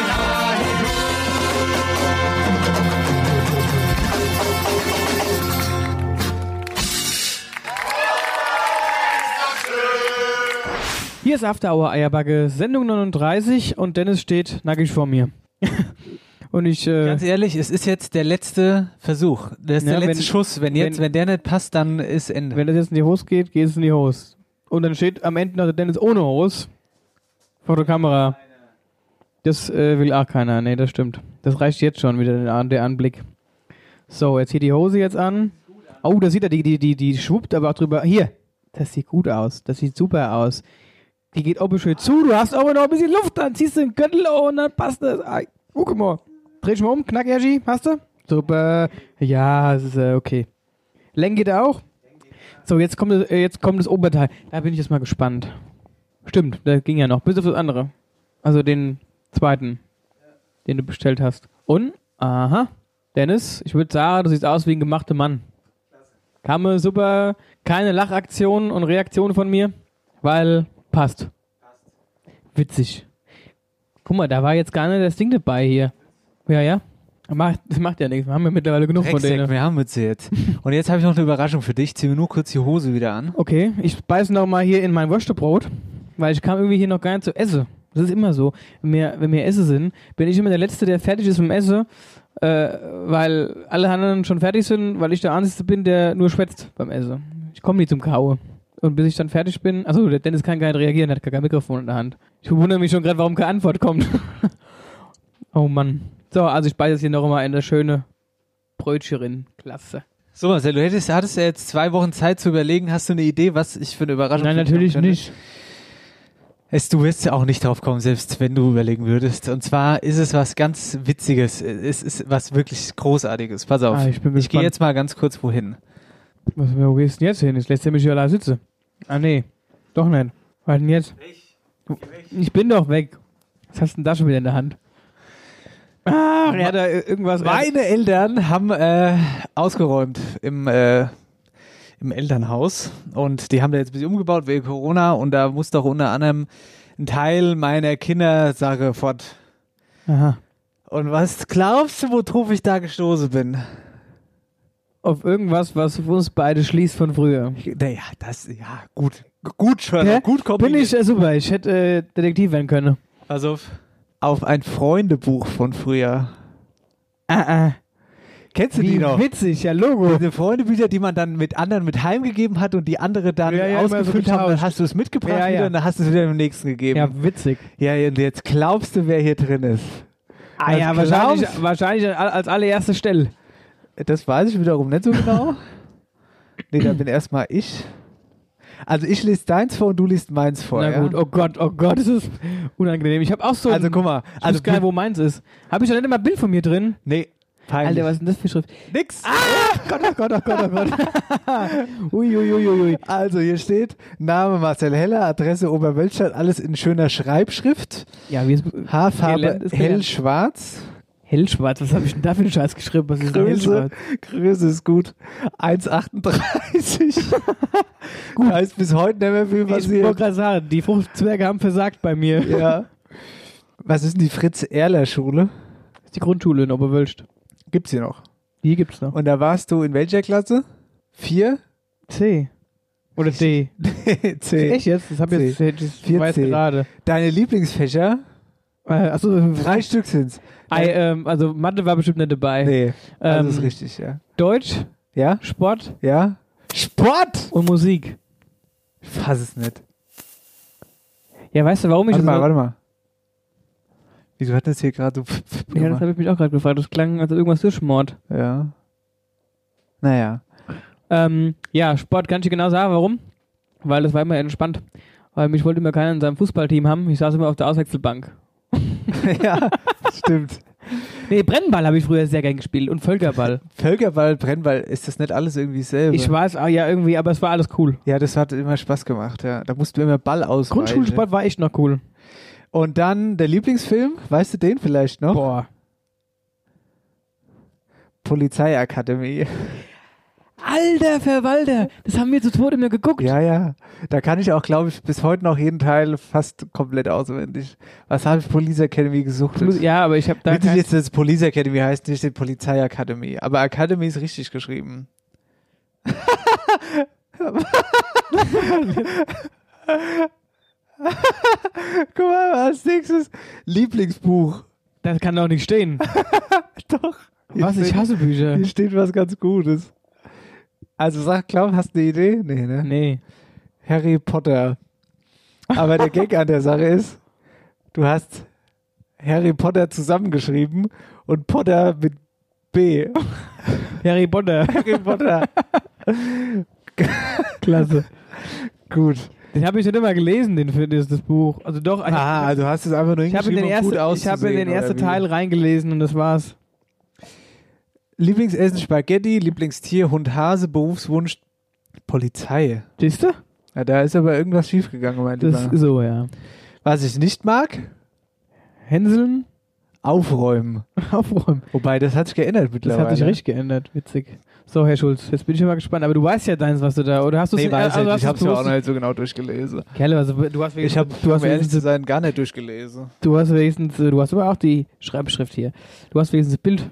Hier ist After Hour Eierbacke, Sendung 39 und Dennis steht nackig vor mir. und ich, äh, Ganz ehrlich, es ist jetzt der letzte Versuch. Das ist Ja, der letzte wenn- Schuss. Wenn jetzt, wenn- wenn, der nicht passt, dann ist Ende. wenn das jetzt in die Hose geht, geht es in die Hose. Und dann steht am Ende noch der Dennis ohne Hose vor der Kamera. Das äh, will auch keiner. Nee, das stimmt. Das reicht jetzt schon wieder, der, der Anblick. So, jetzt hier die Hose jetzt an. Oh, da sieht er, die, die, die, die schwuppt aber auch drüber. Hier, das sieht gut aus. Das sieht super aus. Die geht oben schön zu. Du hast aber noch ein bisschen Luft. Dann ziehst du den Gürtel und dann passt das. Ai, guck mal. Dreh dich mal um. Knack, Ergi. Hast du? Super. Ja, ist äh, okay. Länge geht auch. So, jetzt kommt, das, äh, jetzt kommt das Oberteil. Da bin ich jetzt mal gespannt. Stimmt, da ging ja noch. Bis auf das andere. Also den zweiten, den du bestellt hast. Und, aha, Dennis, ich würde sagen, du siehst aus wie ein gemachter Mann. Kam mir super, keine Lachaktion und Reaktion von mir, weil passt. Witzig. Guck mal, da war jetzt gar nicht das Ding dabei hier. Ja, ja. Macht, das macht ja nichts. Wir haben ja mittlerweile genug von Drecksack, denen. wir haben uns jetzt. Und jetzt habe ich noch eine Überraschung für dich. Zieh mir nur kurz die Hose wieder an. Okay, ich beiß noch mal hier in mein Wurstebrot, weil ich kam irgendwie hier noch gar nicht zu essen. Das ist immer so. Wenn wir, wenn wir essen sind, bin ich immer der Letzte, der fertig ist mit dem Essen, äh, weil alle anderen schon fertig sind, weil ich der Einzige bin, der nur schwätzt beim Essen. Ich komme nie zum Kauen. Und bis ich dann fertig bin, achso, der Dennis kann gar nicht reagieren, der hat gar kein Mikrofon in der Hand. Ich wundere mich schon gerade, warum keine Antwort kommt. oh Mann. So, also ich beiße jetzt hier noch mal eine schöne Brötcherin. Klasse. So, Marcel, du hättest, hattest ja jetzt zwei Wochen Zeit zu überlegen. Hast du eine Idee, was ich für eine Überraschung Nein, natürlich nicht. Es, du wirst ja auch nicht drauf kommen, selbst wenn du überlegen würdest. Und zwar ist es was ganz Witziges. Es ist was wirklich Großartiges. Pass auf. Ah, ich ich gehe jetzt mal ganz kurz wohin. Was, wo gehst du denn jetzt hin? Jetzt lässt er mich hier allein sitzen. Ah, nee. Doch nicht. Was denn jetzt? Du- Ich bin doch weg. Was hast du denn da schon wieder in der Hand? Ah, er hat da irgendwas. Meine Eltern haben äh, ausgeräumt im, äh, im Elternhaus und die haben da jetzt ein bisschen umgebaut wegen Corona und da muss doch unter anderem ein Teil meiner Kindersache fort. Aha. Und was glaubst du, worauf ich da gestoßen bin? Auf irgendwas, was uns beide schließt von früher. Naja, das, ja, gut. Gut, schon. Hä? Gut Bin kombiniert. ich äh, super. Ich hätte äh, Detektiv werden können. Pass auf. Auf ein Freundebuch von früher. Ah, ah. Kennst du Wie die noch? witzig, ja, Logo. Diese Freundebücher, die man dann mit anderen mit heimgegeben hat und die andere dann Ja, ja, immer so ausgefüllt haben, dann hast du es mitgebracht Ja, wieder ja. und dann hast du es wieder dem nächsten gegeben. Ja, witzig. Ja, und jetzt glaubst du, wer hier drin ist? Ah, Was ja, glaubst- wahrscheinlich, wahrscheinlich als allererste Stelle. Das weiß ich wiederum nicht so genau. nee, da bin erstmal ich. Also ich lese deins vor und du liest meins vor. Na ja? gut, oh Gott, oh Gott, das ist unangenehm. Ich habe auch so. Also guck mal, Ich also nicht, wo meins ist. Habe ich da nicht immer ein Bild von mir drin? Nee, peinlich. Alter, was ist denn das für Schrift? Nix. Ah, Gott, oh Gott, oh Gott, oh Gott. ui, ui, ui, ui. Also hier steht Name Marcel Heller, Adresse Oberwölstadt, alles in schöner Schreibschrift. Ja, wie ist Haarfarbe gelernt. Hellschwarz. Was habe ich denn da für einen Scheiß geschrieben? Was ist Größe? Größe ist gut. 1,38. gut. Heißt bis heute nicht mehr viel Ich wollte passiert. gerade sagen, die Fruchtzwerge haben versagt bei mir. Ja. Was ist denn die Fritz-Erler-Schule? Das ist die Grundschule in Oberwölst. Gibt's hier noch. Die gibt's noch. Und da warst du in welcher Klasse? Vier? C. Oder D. C. Echt jetzt? Das habe ich jetzt, ich weiß gerade. Deine Lieblingsfächer? Äh, achso, Drei Stück sind's. Ei, ähm, also Mathe war bestimmt nicht dabei. Nee, das Ähm, ist richtig, ja. Deutsch, Ja? Sport Ja? Sport! und Musik. Ich fass es nicht. Ja, weißt du, warum ich Warte mal, so- warte mal. Wieso hat das hier gerade so... Ja, das habe ich mich auch gerade gefragt. Das klang, als irgendwas durchschmort. Ja. Naja. Ähm, ja, Sport kann ich dir genau sagen, warum? Weil das war immer entspannt. Weil mich wollte immer keiner in seinem Fußballteam haben. Ich saß immer auf der Auswechselbank. ja, stimmt. Nee, Brennball habe ich früher sehr gern gespielt und Völkerball. Völkerball, Brennball, ist das nicht alles irgendwie selber? Ich weiß, ah, ja, irgendwie, aber es war alles cool. Ja, das hat immer Spaß gemacht, ja. Da mussten wir immer Ball ausweichen. Grundschulsport war echt noch cool. Und dann der Lieblingsfilm, weißt du den vielleicht noch? Boah. Polizeiakademie. Alter Verwalter, das haben wir zu Tode immer geguckt. Ja, ja. Da kann ich auch, glaube ich, bis heute noch jeden Teil fast komplett auswendig. Was habe ich Police Academy gesucht? Ja, aber ich habe da Witzig ist, dass Police Academy heißt nicht die Polizei Academy. Aber Academy ist richtig geschrieben. Guck mal, als nächstes Lieblingsbuch. das kann doch nicht stehen. Doch. Was? Ich hasse Bücher. Hier steht was ganz Gutes. Also sag, glaub, hast du eine Idee? Nee, ne? Nee. Harry Potter. Aber der Gag an der Sache ist, du hast Harry Potter zusammengeschrieben und Potter mit B. Harry Potter. Harry Potter. Klasse. Gut. Den habe ich schon immer gelesen, den für das, das Buch. Also doch, Ah, also hast du es einfach nur ich habe in hingeschrieben, den um gut ersten, ich habe in den ersten? Teil reingelesen und das war's. Lieblingsessen Spaghetti, Lieblingstier Hund Hase, Berufswunsch Polizei. Siehst du? Ja, da ist aber irgendwas schiefgegangen, mein Das Lieber. ist so, ja. Was ich nicht mag, Hänseln, aufräumen. aufräumen. Wobei, das hat sich geändert Das mittlerweile. hat sich richtig geändert. Witzig. So, Herr Schulz, jetzt bin ich mal gespannt. Aber du weißt ja deins, was du da, oder hast du Nee, weiß also ich, hab's du's ja auch nicht so genau durchgelesen. Kerle, also du hast Ich wenigstens, habe, du hast um ehrlich zu sein, gar nicht durchgelesen. du hast wenigstens, äh, du hast aber auch die Schreibschrift hier. Du hast wenigstens das Bild.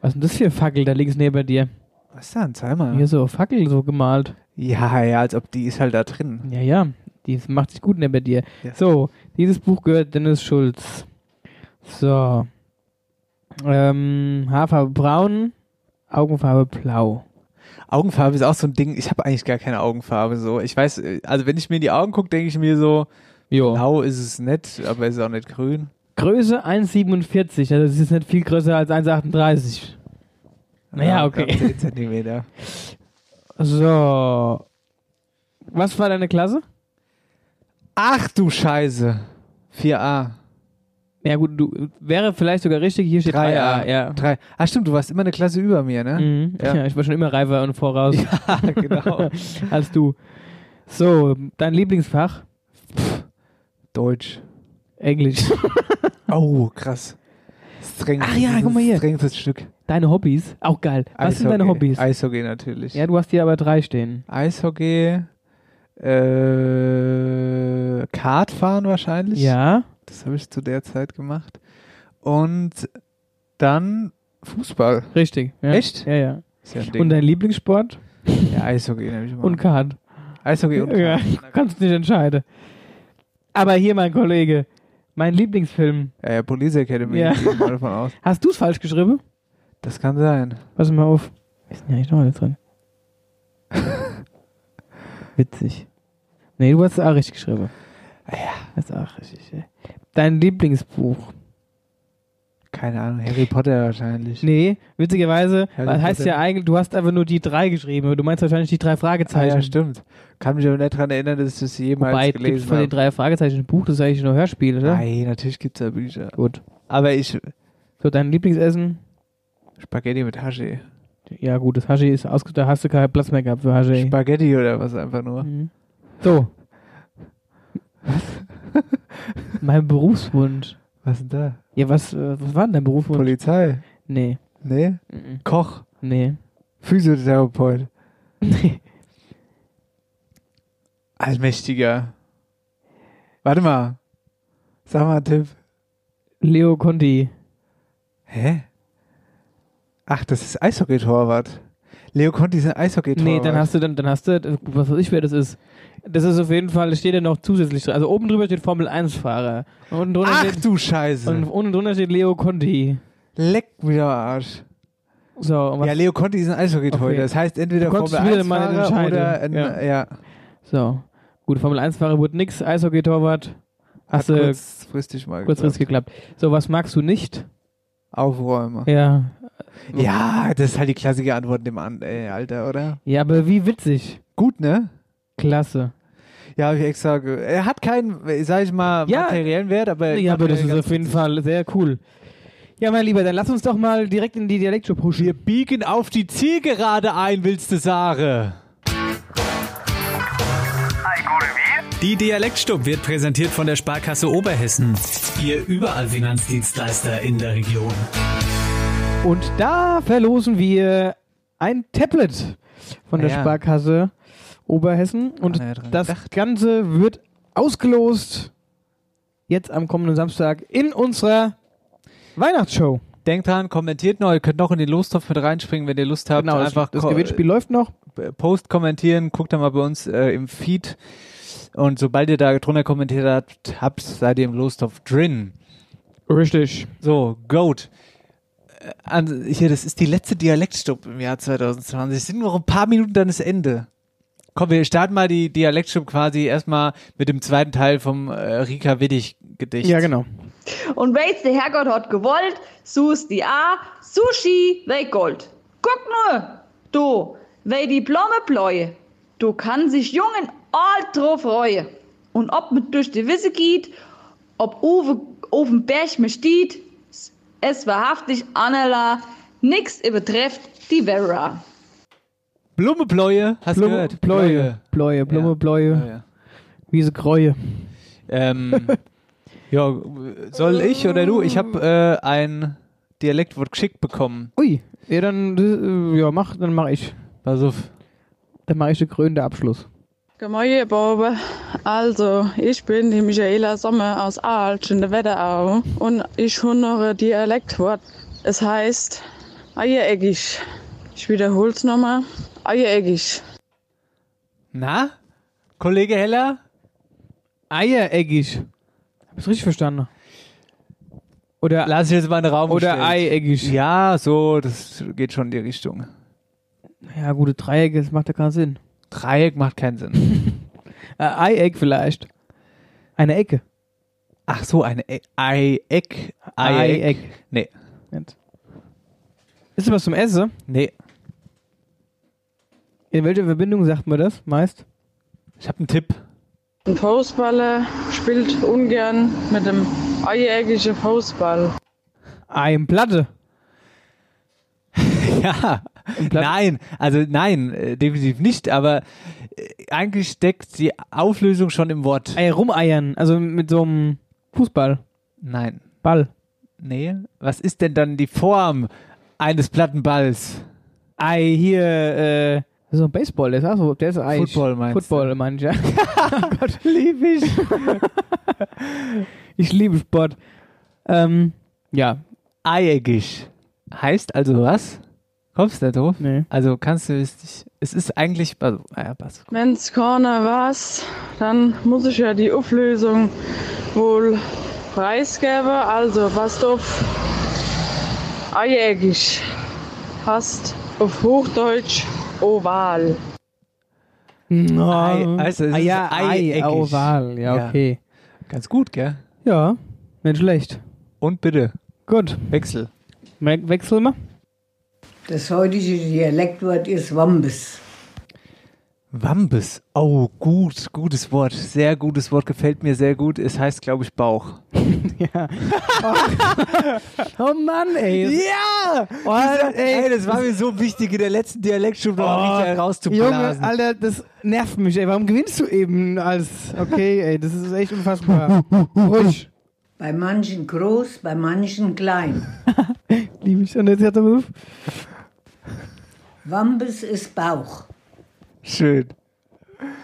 Was ist denn das für Fackel da links neben dir? Was ist denn? Zeig mal. Hier so Fackel so gemalt. Ja, ja, als ob die ist halt da drin. Ja, ja, die macht sich gut neben dir. Ja. So, dieses Buch gehört Dennis Schulz. So. Ähm, Haarfarbe braun, Augenfarbe blau. Augenfarbe ist auch so ein Ding. Ich habe eigentlich gar keine Augenfarbe so. Ich weiß, äh, also wenn ich mir in die Augen gucke, denke ich mir so, Jo. blau ist es nett, aber es ist auch nicht grün. Größe 1,47. Also das ist nicht viel größer als 1,38. Naja, okay. 10 Zentimeter. So. Was war deine Klasse? Ach du Scheiße. 4a. Ja gut, du wäre vielleicht sogar richtig. Hier steht 3a. Ja. Drei. Ach stimmt, du warst immer eine Klasse über mir, ne? Mhm. Ja. Ja. ich war schon immer reifer und voraus Ja, genau. als du. So, dein Lieblingsfach? Deutsch. Englisch. Oh, krass. Streng, Ach ja, guck mal hier. ein Strenges Stück. Deine Hobbys? Auch geil. Was sind deine Eishockey. Hobbys? Eishockey natürlich. Ja, du hast hier aber drei stehen. Eishockey, äh, Kartfahren wahrscheinlich. Ja. Das habe ich zu der Zeit gemacht. Und dann Fußball. Richtig. Ja. Echt? Ja, ja. Ja. Und dein Lieblingssport? ja, Eishockey nehme ich mal. Und Kart. Eishockey und Ja, Kart. kannst nicht entscheiden. Aber hier, mein Kollege, mein Lieblingsfilm. Ja, ja, Police Academy. Ja. ich mal davon aus. Hast du es falsch geschrieben? Das kann sein. Pass mal auf. Ist denn ja nicht noch alles drin? Witzig. Nee, du hast es auch richtig geschrieben. Ja. Das ist auch richtig. ja. Dein Lieblingsbuch? Keine Ahnung, Harry Potter wahrscheinlich. Nee, witzigerweise, Harry das heißt Potter. ja eigentlich, du hast einfach nur die drei geschrieben, aber du meinst wahrscheinlich die drei Ah, Fragezeichen. ja, stimmt. Kann mich aber nicht daran erinnern, dass ich das jemals Wobei, gibt es gelesen von den habe. drei Fragezeichen ein Buch, das ist eigentlich nur Hörspiel, oder? Nein, natürlich gibt es da Bücher. Gut. Aber ich, So, dein Lieblingsessen? Spaghetti mit Hashi. Ja, gut, das Hashi ist ausge... Da hast du keinen Platz mehr gehabt für Hashi. Spaghetti oder was einfach nur. Mhm. So. mein Berufswunsch. Was denn da? Ja, was, äh, was war denn dein Berufswunsch? Polizei? nee. Nee? Mhm. Koch? Nee. Physiotherapeut? Nee. Allmächtiger. Warte mal. Sag mal einen Tipp. Leo Conti. Hä? Ach, das ist Eishockey-Torwart. Leo Conti ist ein Eishockey-Torwart. Nee, dann hast du, dann, dann hast du, was weiß ich, wer das ist. Das ist auf jeden Fall, das steht ja noch zusätzlich drin. Also oben drüber steht Formel 1-Fahrer. Und unten drunter Ach steht, du Scheiße. und unten drunter steht Leo Conti. Leck mir Arsch. So, Ja, Leo Conti ist ein Eishockey-Torwart. Okay. Das heißt entweder Du konntest Formel wieder mal 1 Fahrer entscheiden. oder ein, Ja. ja. so. Gut, Formel 1-Fahrer wurde nix, Eishockey-Torwart. Hast du kurzfristig mal kurzfristig geklappt. So, was magst du nicht? Aufräumen. Ja. Ja, das ist halt die klassische Antwort dem An ey, Alter, oder? Ja, aber wie witzig. Gut, ne? Klasse. Ja, hab ich extra. Er hat keinen, sag ich mal, Ja. materiellen Wert, aber. Ja, aber das ist auf jeden. Fall sehr cool. Ja, mein Lieber, dann lass uns doch mal direkt in die Dialektshow pushen. Wir biegen auf die Zielgerade ein, willst du sagen? Die Dialektstub wird präsentiert von der Sparkasse Oberhessen. Ihr überall Finanzdienstleister in der Region. Und da verlosen wir ein Tablet. von der Ja. Sparkasse Oberhessen. Und das gedacht. Ganze wird ausgelost jetzt am kommenden Samstag in unserer Weihnachtsshow. Denkt dran, kommentiert noch, ihr könnt noch in den Lostopf mit reinspringen, wenn ihr Lust habt. Genau, das, Einfach das Gewinnspiel läuft noch. äh, Post kommentieren, guckt da mal bei uns äh, im Feed. Und sobald ihr da drunter kommentiert habt, habt seid ihr im Lostopf drin. Richtig. So, Goat. An, hier, das ist die letzte Dialektstub im Jahr 2020. Es sind nur noch ein paar Minuten, dann ist Ende. Komm, wir starten mal die Dialektstub quasi erstmal mit dem zweiten Teil vom äh, Rika Widdig Gedicht. Ja, genau. Und weil's der Herrgott hat gewollt, so ist die A, Sushi, wei Gold. Guck nur, du, wei die Blume bläue. Du kann sich Jungen all drauf freuen. Und ob mit durch die Wisse geht, ob Uwe auf dem Berg mir steht, es wahrhaftig Annela, nix übertrefft die Vera. Blumebläue, hast du Blume, gehört? Bläue. Bläue, Blume, Ja. Bläue. Bläue. Wiese Kräue. Ähm, ja, soll ich oder du? Ich habe äh, ein Dialektwort geschickt bekommen. Ui. Ja, dann, äh, ja, mach, dann mach ich. Pass auf. Dann mache ich den krönenden Abschluss. Gemäue Bobe. Also, ich bin die Michaela Sommer aus Aalt in der Wetterau und ich habe noch ein Dialektwort. Es heißt eiereckig. Ich wiederhol's nochmal. Eiereckig. Na? Kollege Heller? Eiereckig. Hab ich's richtig verstanden? Oder, Lass ich jetzt mal in den Raum oder eieckig. Ja, so, das geht schon in die Richtung. Ja, gute Dreiecke, das macht ja keinen Sinn. Dreieck macht keinen Sinn. Äh, Eieck vielleicht. Eine Ecke. Ach so, eine e Eieck. Eieck. Nee. Nicht. Ist das was zum Essen? Nee. In welcher Verbindung sagt man das meist? Ich habe einen Tipp. Ein Faustballer spielt ungern mit dem eiereckigen Faustball. Ein Platte. Ja. Nein, also nein, äh, definitiv nicht, aber äh, eigentlich steckt die Auflösung schon im Wort. Ei, rumeiern. Also mit so einem Fußball. Nein. Ball. Nee. Was ist denn dann die Form eines Plattenballs? Ei, hier, äh, so ein Baseball, der ist auch so, der ist Ei. Football meinst du? Football du, ja. oh Gott, lieb ich. ich liebe Sport. Ähm, ja, Eieckig. Heißt also was? Kommst du da drauf? nee. Also kannst du es nicht. Es ist eigentlich. Also, naja, passt. Wenn's keiner was, dann muss ich ja die Auflösung wohl preisgeben. Also, passt auf. Eieckig. Hast auf Hochdeutsch oval. No. Ei, also es ah, ist ja, Ei, eieckig. oval, ja, Ja. okay. Ganz gut, gell? Ja, nicht schlecht. Und bitte, Gut, Wechsel. We wechseln wir. Das heutige Dialektwort ist Wambes. Wambes. Oh, gut, gutes Wort. Sehr gutes Wort, gefällt mir sehr gut. Es heißt, glaube ich, Bauch. ja. oh Mann, ey. Ja! Oh, ey, das war mir so wichtig, in der letzten Dialektstunde noch Oh, richtig Junge. Alter, das nervt mich, ey. Warum gewinnst du eben als. Okay, ey, das ist echt unfassbar. Ruhig. Bei manchen groß, bei manchen klein. Liebe ich. Und jetzt hat er auf. Wambes ist Bauch. Schön.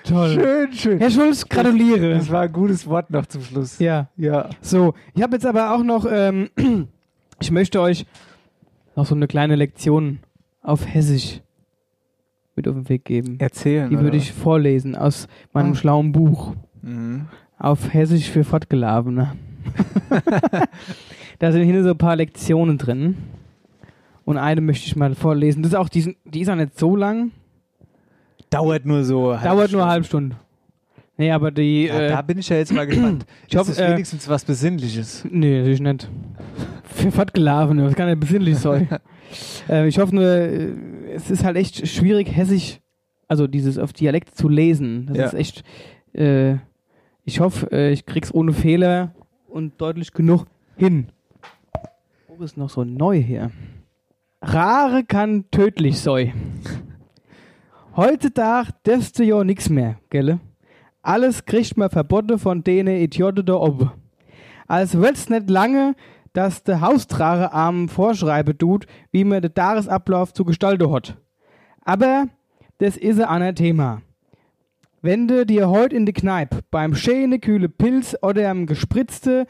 Toll. Schön, schön. Herr Schulz, gratuliere. Das war ein gutes Wort noch zum Schluss. Ja. Ja. So, ich habe jetzt aber auch noch, ähm, ich möchte euch noch so eine kleine Lektion auf Hessisch mit auf den Weg geben. Erzählen. Die würde ich vorlesen aus meinem Ah. schlauen Buch. Mhm. Auf Hessisch für Fortgelabene. da sind hier so ein paar Lektionen drin. Und eine möchte ich mal vorlesen. Das ist auch, die, die ist auch nicht so lang. Dauert nur so. halbe Dauert nur Stunde. eine halbe Stunde. Nee, aber die. Ja, äh, da bin ich ja jetzt mal gespannt. Ich hoffe, ist das äh, wenigstens was Besinnliches. Nee, natürlich nicht. Für Fortgelabene, das kann ja besinnlich sein. äh, ich hoffe nur, äh, es ist halt echt schwierig, hessisch, also dieses auf Dialekt zu lesen. Das Ja. ist echt, äh, ich hoffe, äh, ich krieg's ohne Fehler und deutlich genug hin. Wo ist noch so neu hier? Rare kann tödlich sein. Heutzutage darfst du ja nix mehr, gell? Alles kriegt man verboten von denen Idioten da oben. Als wird's nicht lange, dass der Haustrage am vorschreiben tut, wie man den Tagesablauf zu gestalten hat. Aber das ist ein anderes Thema. Wenn du dir heute in der Kneipe beim schönen kühle Pilz oder am gespritzte,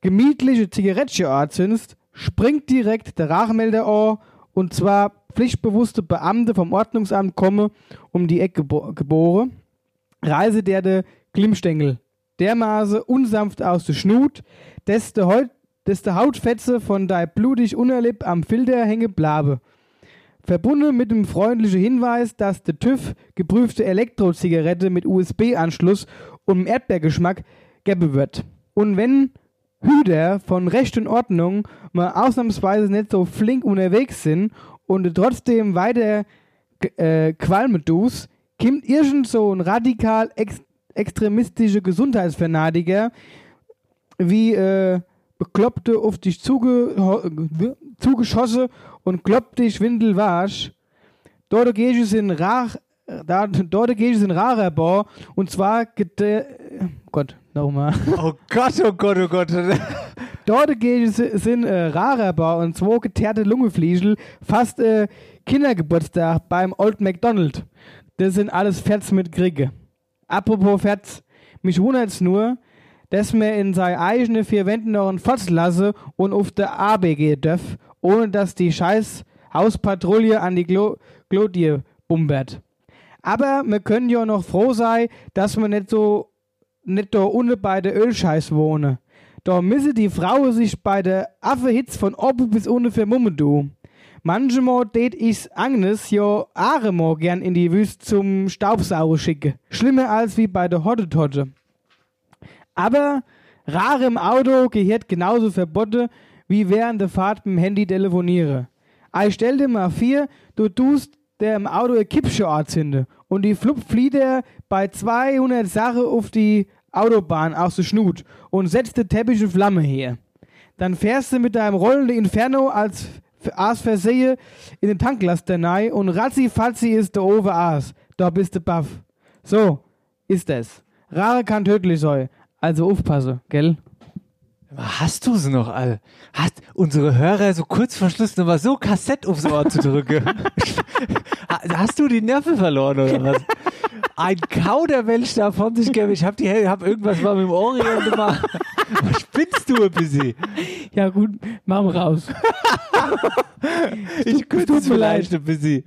gemütliche Zigarettchen anzündest, springt direkt der Rachmelder an und zwar pflichtbewusste Beamte vom Ordnungsamt kommen um die Ecke gebo geboren. Reise der de Glimmstängel dermaßen unsanft aus der Schnut, dass de, Heut, dass de Hautfetze von dei blutig Unterlipp am Filter hänge blabe. Verbunden mit dem freundlichen Hinweis, dass de TÜV geprüfte Elektrozigarette mit USB-Anschluss und Erdbeergeschmack gäbe wird. Und wenn Hüter von Recht und Ordnung mal ausnahmsweise nicht so flink unterwegs sind und trotzdem weiter äh, Qualme dus, kommt irgend so ein radikal ex extremistischer Gesundheitsfanatiker wie äh, Bekloppte auf dich zuge zugeschossen und kloppt dich windelwasch. Dort gehst du in Rach, da, dort gehst du in Rarerbau und zwar gete, Gott, nochmal. Oh Gott, oh Gott, oh Gott. Dort in äh, Rarerbau und zwei geteerte Lungefliegel, fast äh, Kindergeburtstag beim Old McDonald. Das sind alles Fets mit Kriege. Apropos Fets, mich wundert's nur, dass mir in seine eigene vier Wänden noch ein Fotz lasse und auf der AB gehen darf, ohne dass die scheiß Hauspatrouille an die Glo Glodie bumbert. Aber wir können ja noch froh sein, dass wir nicht so nicht da unten bei der Ölscheiß wohnen. Da müsse die Frau sich bei der Affehitz von oben bis unten vermummen du. Manchmal tät ich's Agnes ja Aremo gern in die Wüste zum Staubsaugen schicke. Schlimmer als wie bei der Hottetotte. Aber rare im Auto gehört genauso verboten, wie während der Fahrt mit dem Handy telefoniere. Ich stell dir mal vor, du tust der im Auto eine Kippsche anzünde und die Flup flieht er bei 200 Sachen auf die Autobahn aus der Schnut und setzt die Teppich in Flamme her. Dann fährst du mit deinem rollenden Inferno als Aas versehe in den Tanklaster rein und ratzi fatzi ist der Owe Aas. Da bist du baff. So, ist es. Rare kann tödlich sein. Also aufpasse, gell? Hast du sie noch all? Hast unsere Hörer so kurz vor Schluss nochmal so Kassett aufs Ohr zu drücken? Hast du die Nerven verloren oder was? Ein Kauderwelsch da von sich geben. Ich hab, die, hab irgendwas mal mit dem Orient gemacht. Was spinnst du ein bisschen? Ja gut, machen wir raus. ich könnte es vielleicht ein bisschen.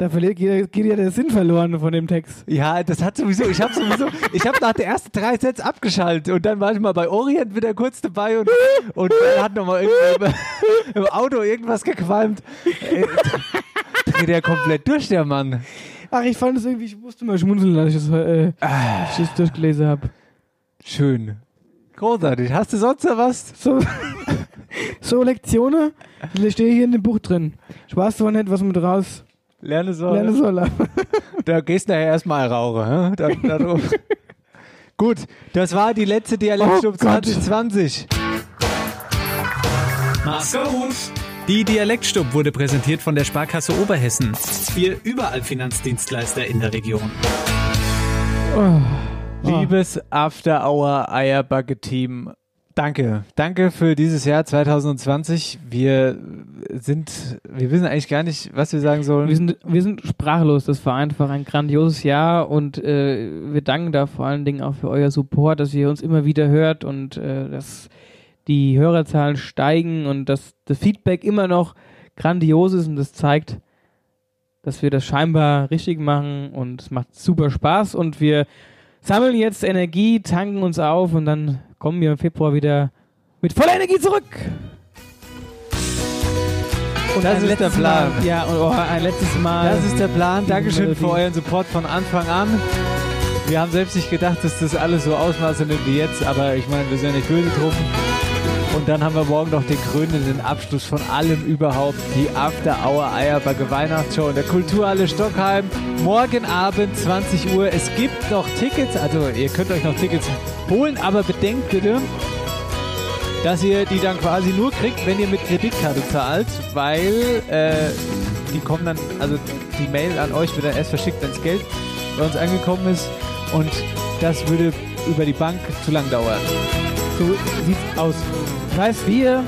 Da verliert, geht, geht ja der Sinn verloren von dem Text. Ja, das hat sowieso, ich habe sowieso, ich habe nach den ersten drei Sätzen abgeschaltet und dann war ich mal bei Orient wieder kurz dabei und, und dann hat nochmal irgendwie im Auto irgendwas gequalmt. Äh, Dreht er komplett durch, der Mann. Ach, ich fand es irgendwie, ich musste mal schmunzeln, als ich das, äh, ich das durchgelesen habe. Schön. Großartig. Hast du sonst noch was? So, so Lektionen, die stehe hier in dem Buch drin. Spaß zwar nicht, was man draus Lerne soll. lernen soll. Da gehst du nachher erstmal rauchen. Da, da. Gut, das war die letzte Dialektstub Oh Gott. 2020. Mach's gut. Die Dialektstub wurde präsentiert von der Sparkasse Oberhessen. Wir überall Finanzdienstleister in der Region. Oh. Liebes After Hour Eierbacke Team, danke. Danke für dieses Jahr 2020. Wir sind, wir wissen eigentlich gar nicht, was wir sagen sollen. Wir sind, wir sind sprachlos. Das war einfach ein grandioses Jahr und äh, wir danken da vor allen Dingen auch für euer Support, dass ihr uns immer wieder hört und äh, dass die Hörerzahlen steigen und dass das Feedback immer noch grandios ist und das zeigt, dass wir das scheinbar richtig machen und es macht super Spaß und wir sammeln jetzt Energie, tanken uns auf und dann kommen wir im Februar wieder mit voller Energie zurück. Und Das ist der Plan. Mal, ja, und oh, ein letztes Mal. Das ist der Plan. Dankeschön für euren Support von Anfang an. Wir haben selbst nicht gedacht, dass das alles so Ausmaße nimmt wie jetzt, aber ich meine, wir sind ja nicht böse drum. Und dann haben wir morgen noch den krönenden Abschluss von allem überhaupt, die After Hour Eierbacke Weihnachtsshow in der Kulturhalle Stockheim. Morgen Abend 20 Uhr. Es gibt noch Tickets, also ihr könnt euch noch Tickets holen, aber bedenkt bitte, dass ihr die dann quasi nur kriegt, wenn ihr mit Kreditkarte zahlt, weil äh, die kommen dann, also die Mail an euch wird dann erst verschickt, wenn das Geld bei uns angekommen ist und das würde über die Bank zu lang dauern. So sieht's aus. Das heißt, wir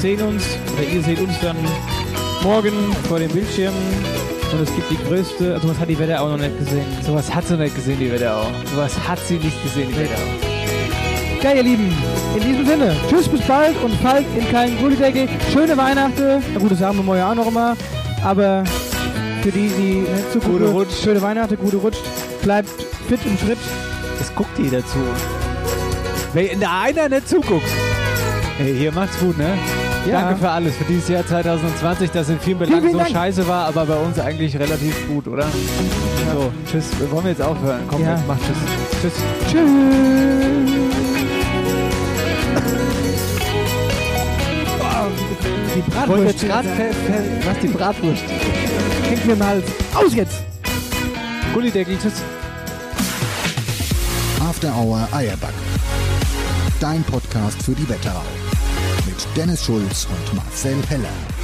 sehen uns, oder ihr seht uns dann morgen vor dem Bildschirm Und es gibt die größte, also was hat die Wetterau noch nicht gesehen. Sowas hat sie nicht gesehen, die Wetterau. Sowas hat sie nicht gesehen, die Wetterau. Geil, ihr Lieben. In diesem Sinne, tschüss, bis bald und fallt in keinen Gullideckel. Schöne Weihnachten. Na gut, das sagen wir morgen auch noch immer. Aber für die, die nicht so Gute gute Rutsch. schöne Weihnachten, gute Rutsch. Bleibt fit im Schritt. Es guckt jeder zu. Wenn da einer nicht zuguckt. Hey, hier macht's gut, ne? Ja. Danke für alles, für dieses Jahr 2020, das in vielen Belangen vielen so Dank. scheiße war, aber bei uns eigentlich relativ gut, oder? So, tschüss. Wir wollen jetzt aufhören. Komm, Ja. jetzt mach tschüss. Tschüss. Tschüss. Die Bratwurst. gerade was die Bratwurst. Hängt mir mal aus jetzt. Gullideckel, tschüss. After Hour Eierback. Dein Podcast für die Wetterau. Mit Dennis Schulz und Marcel Heller.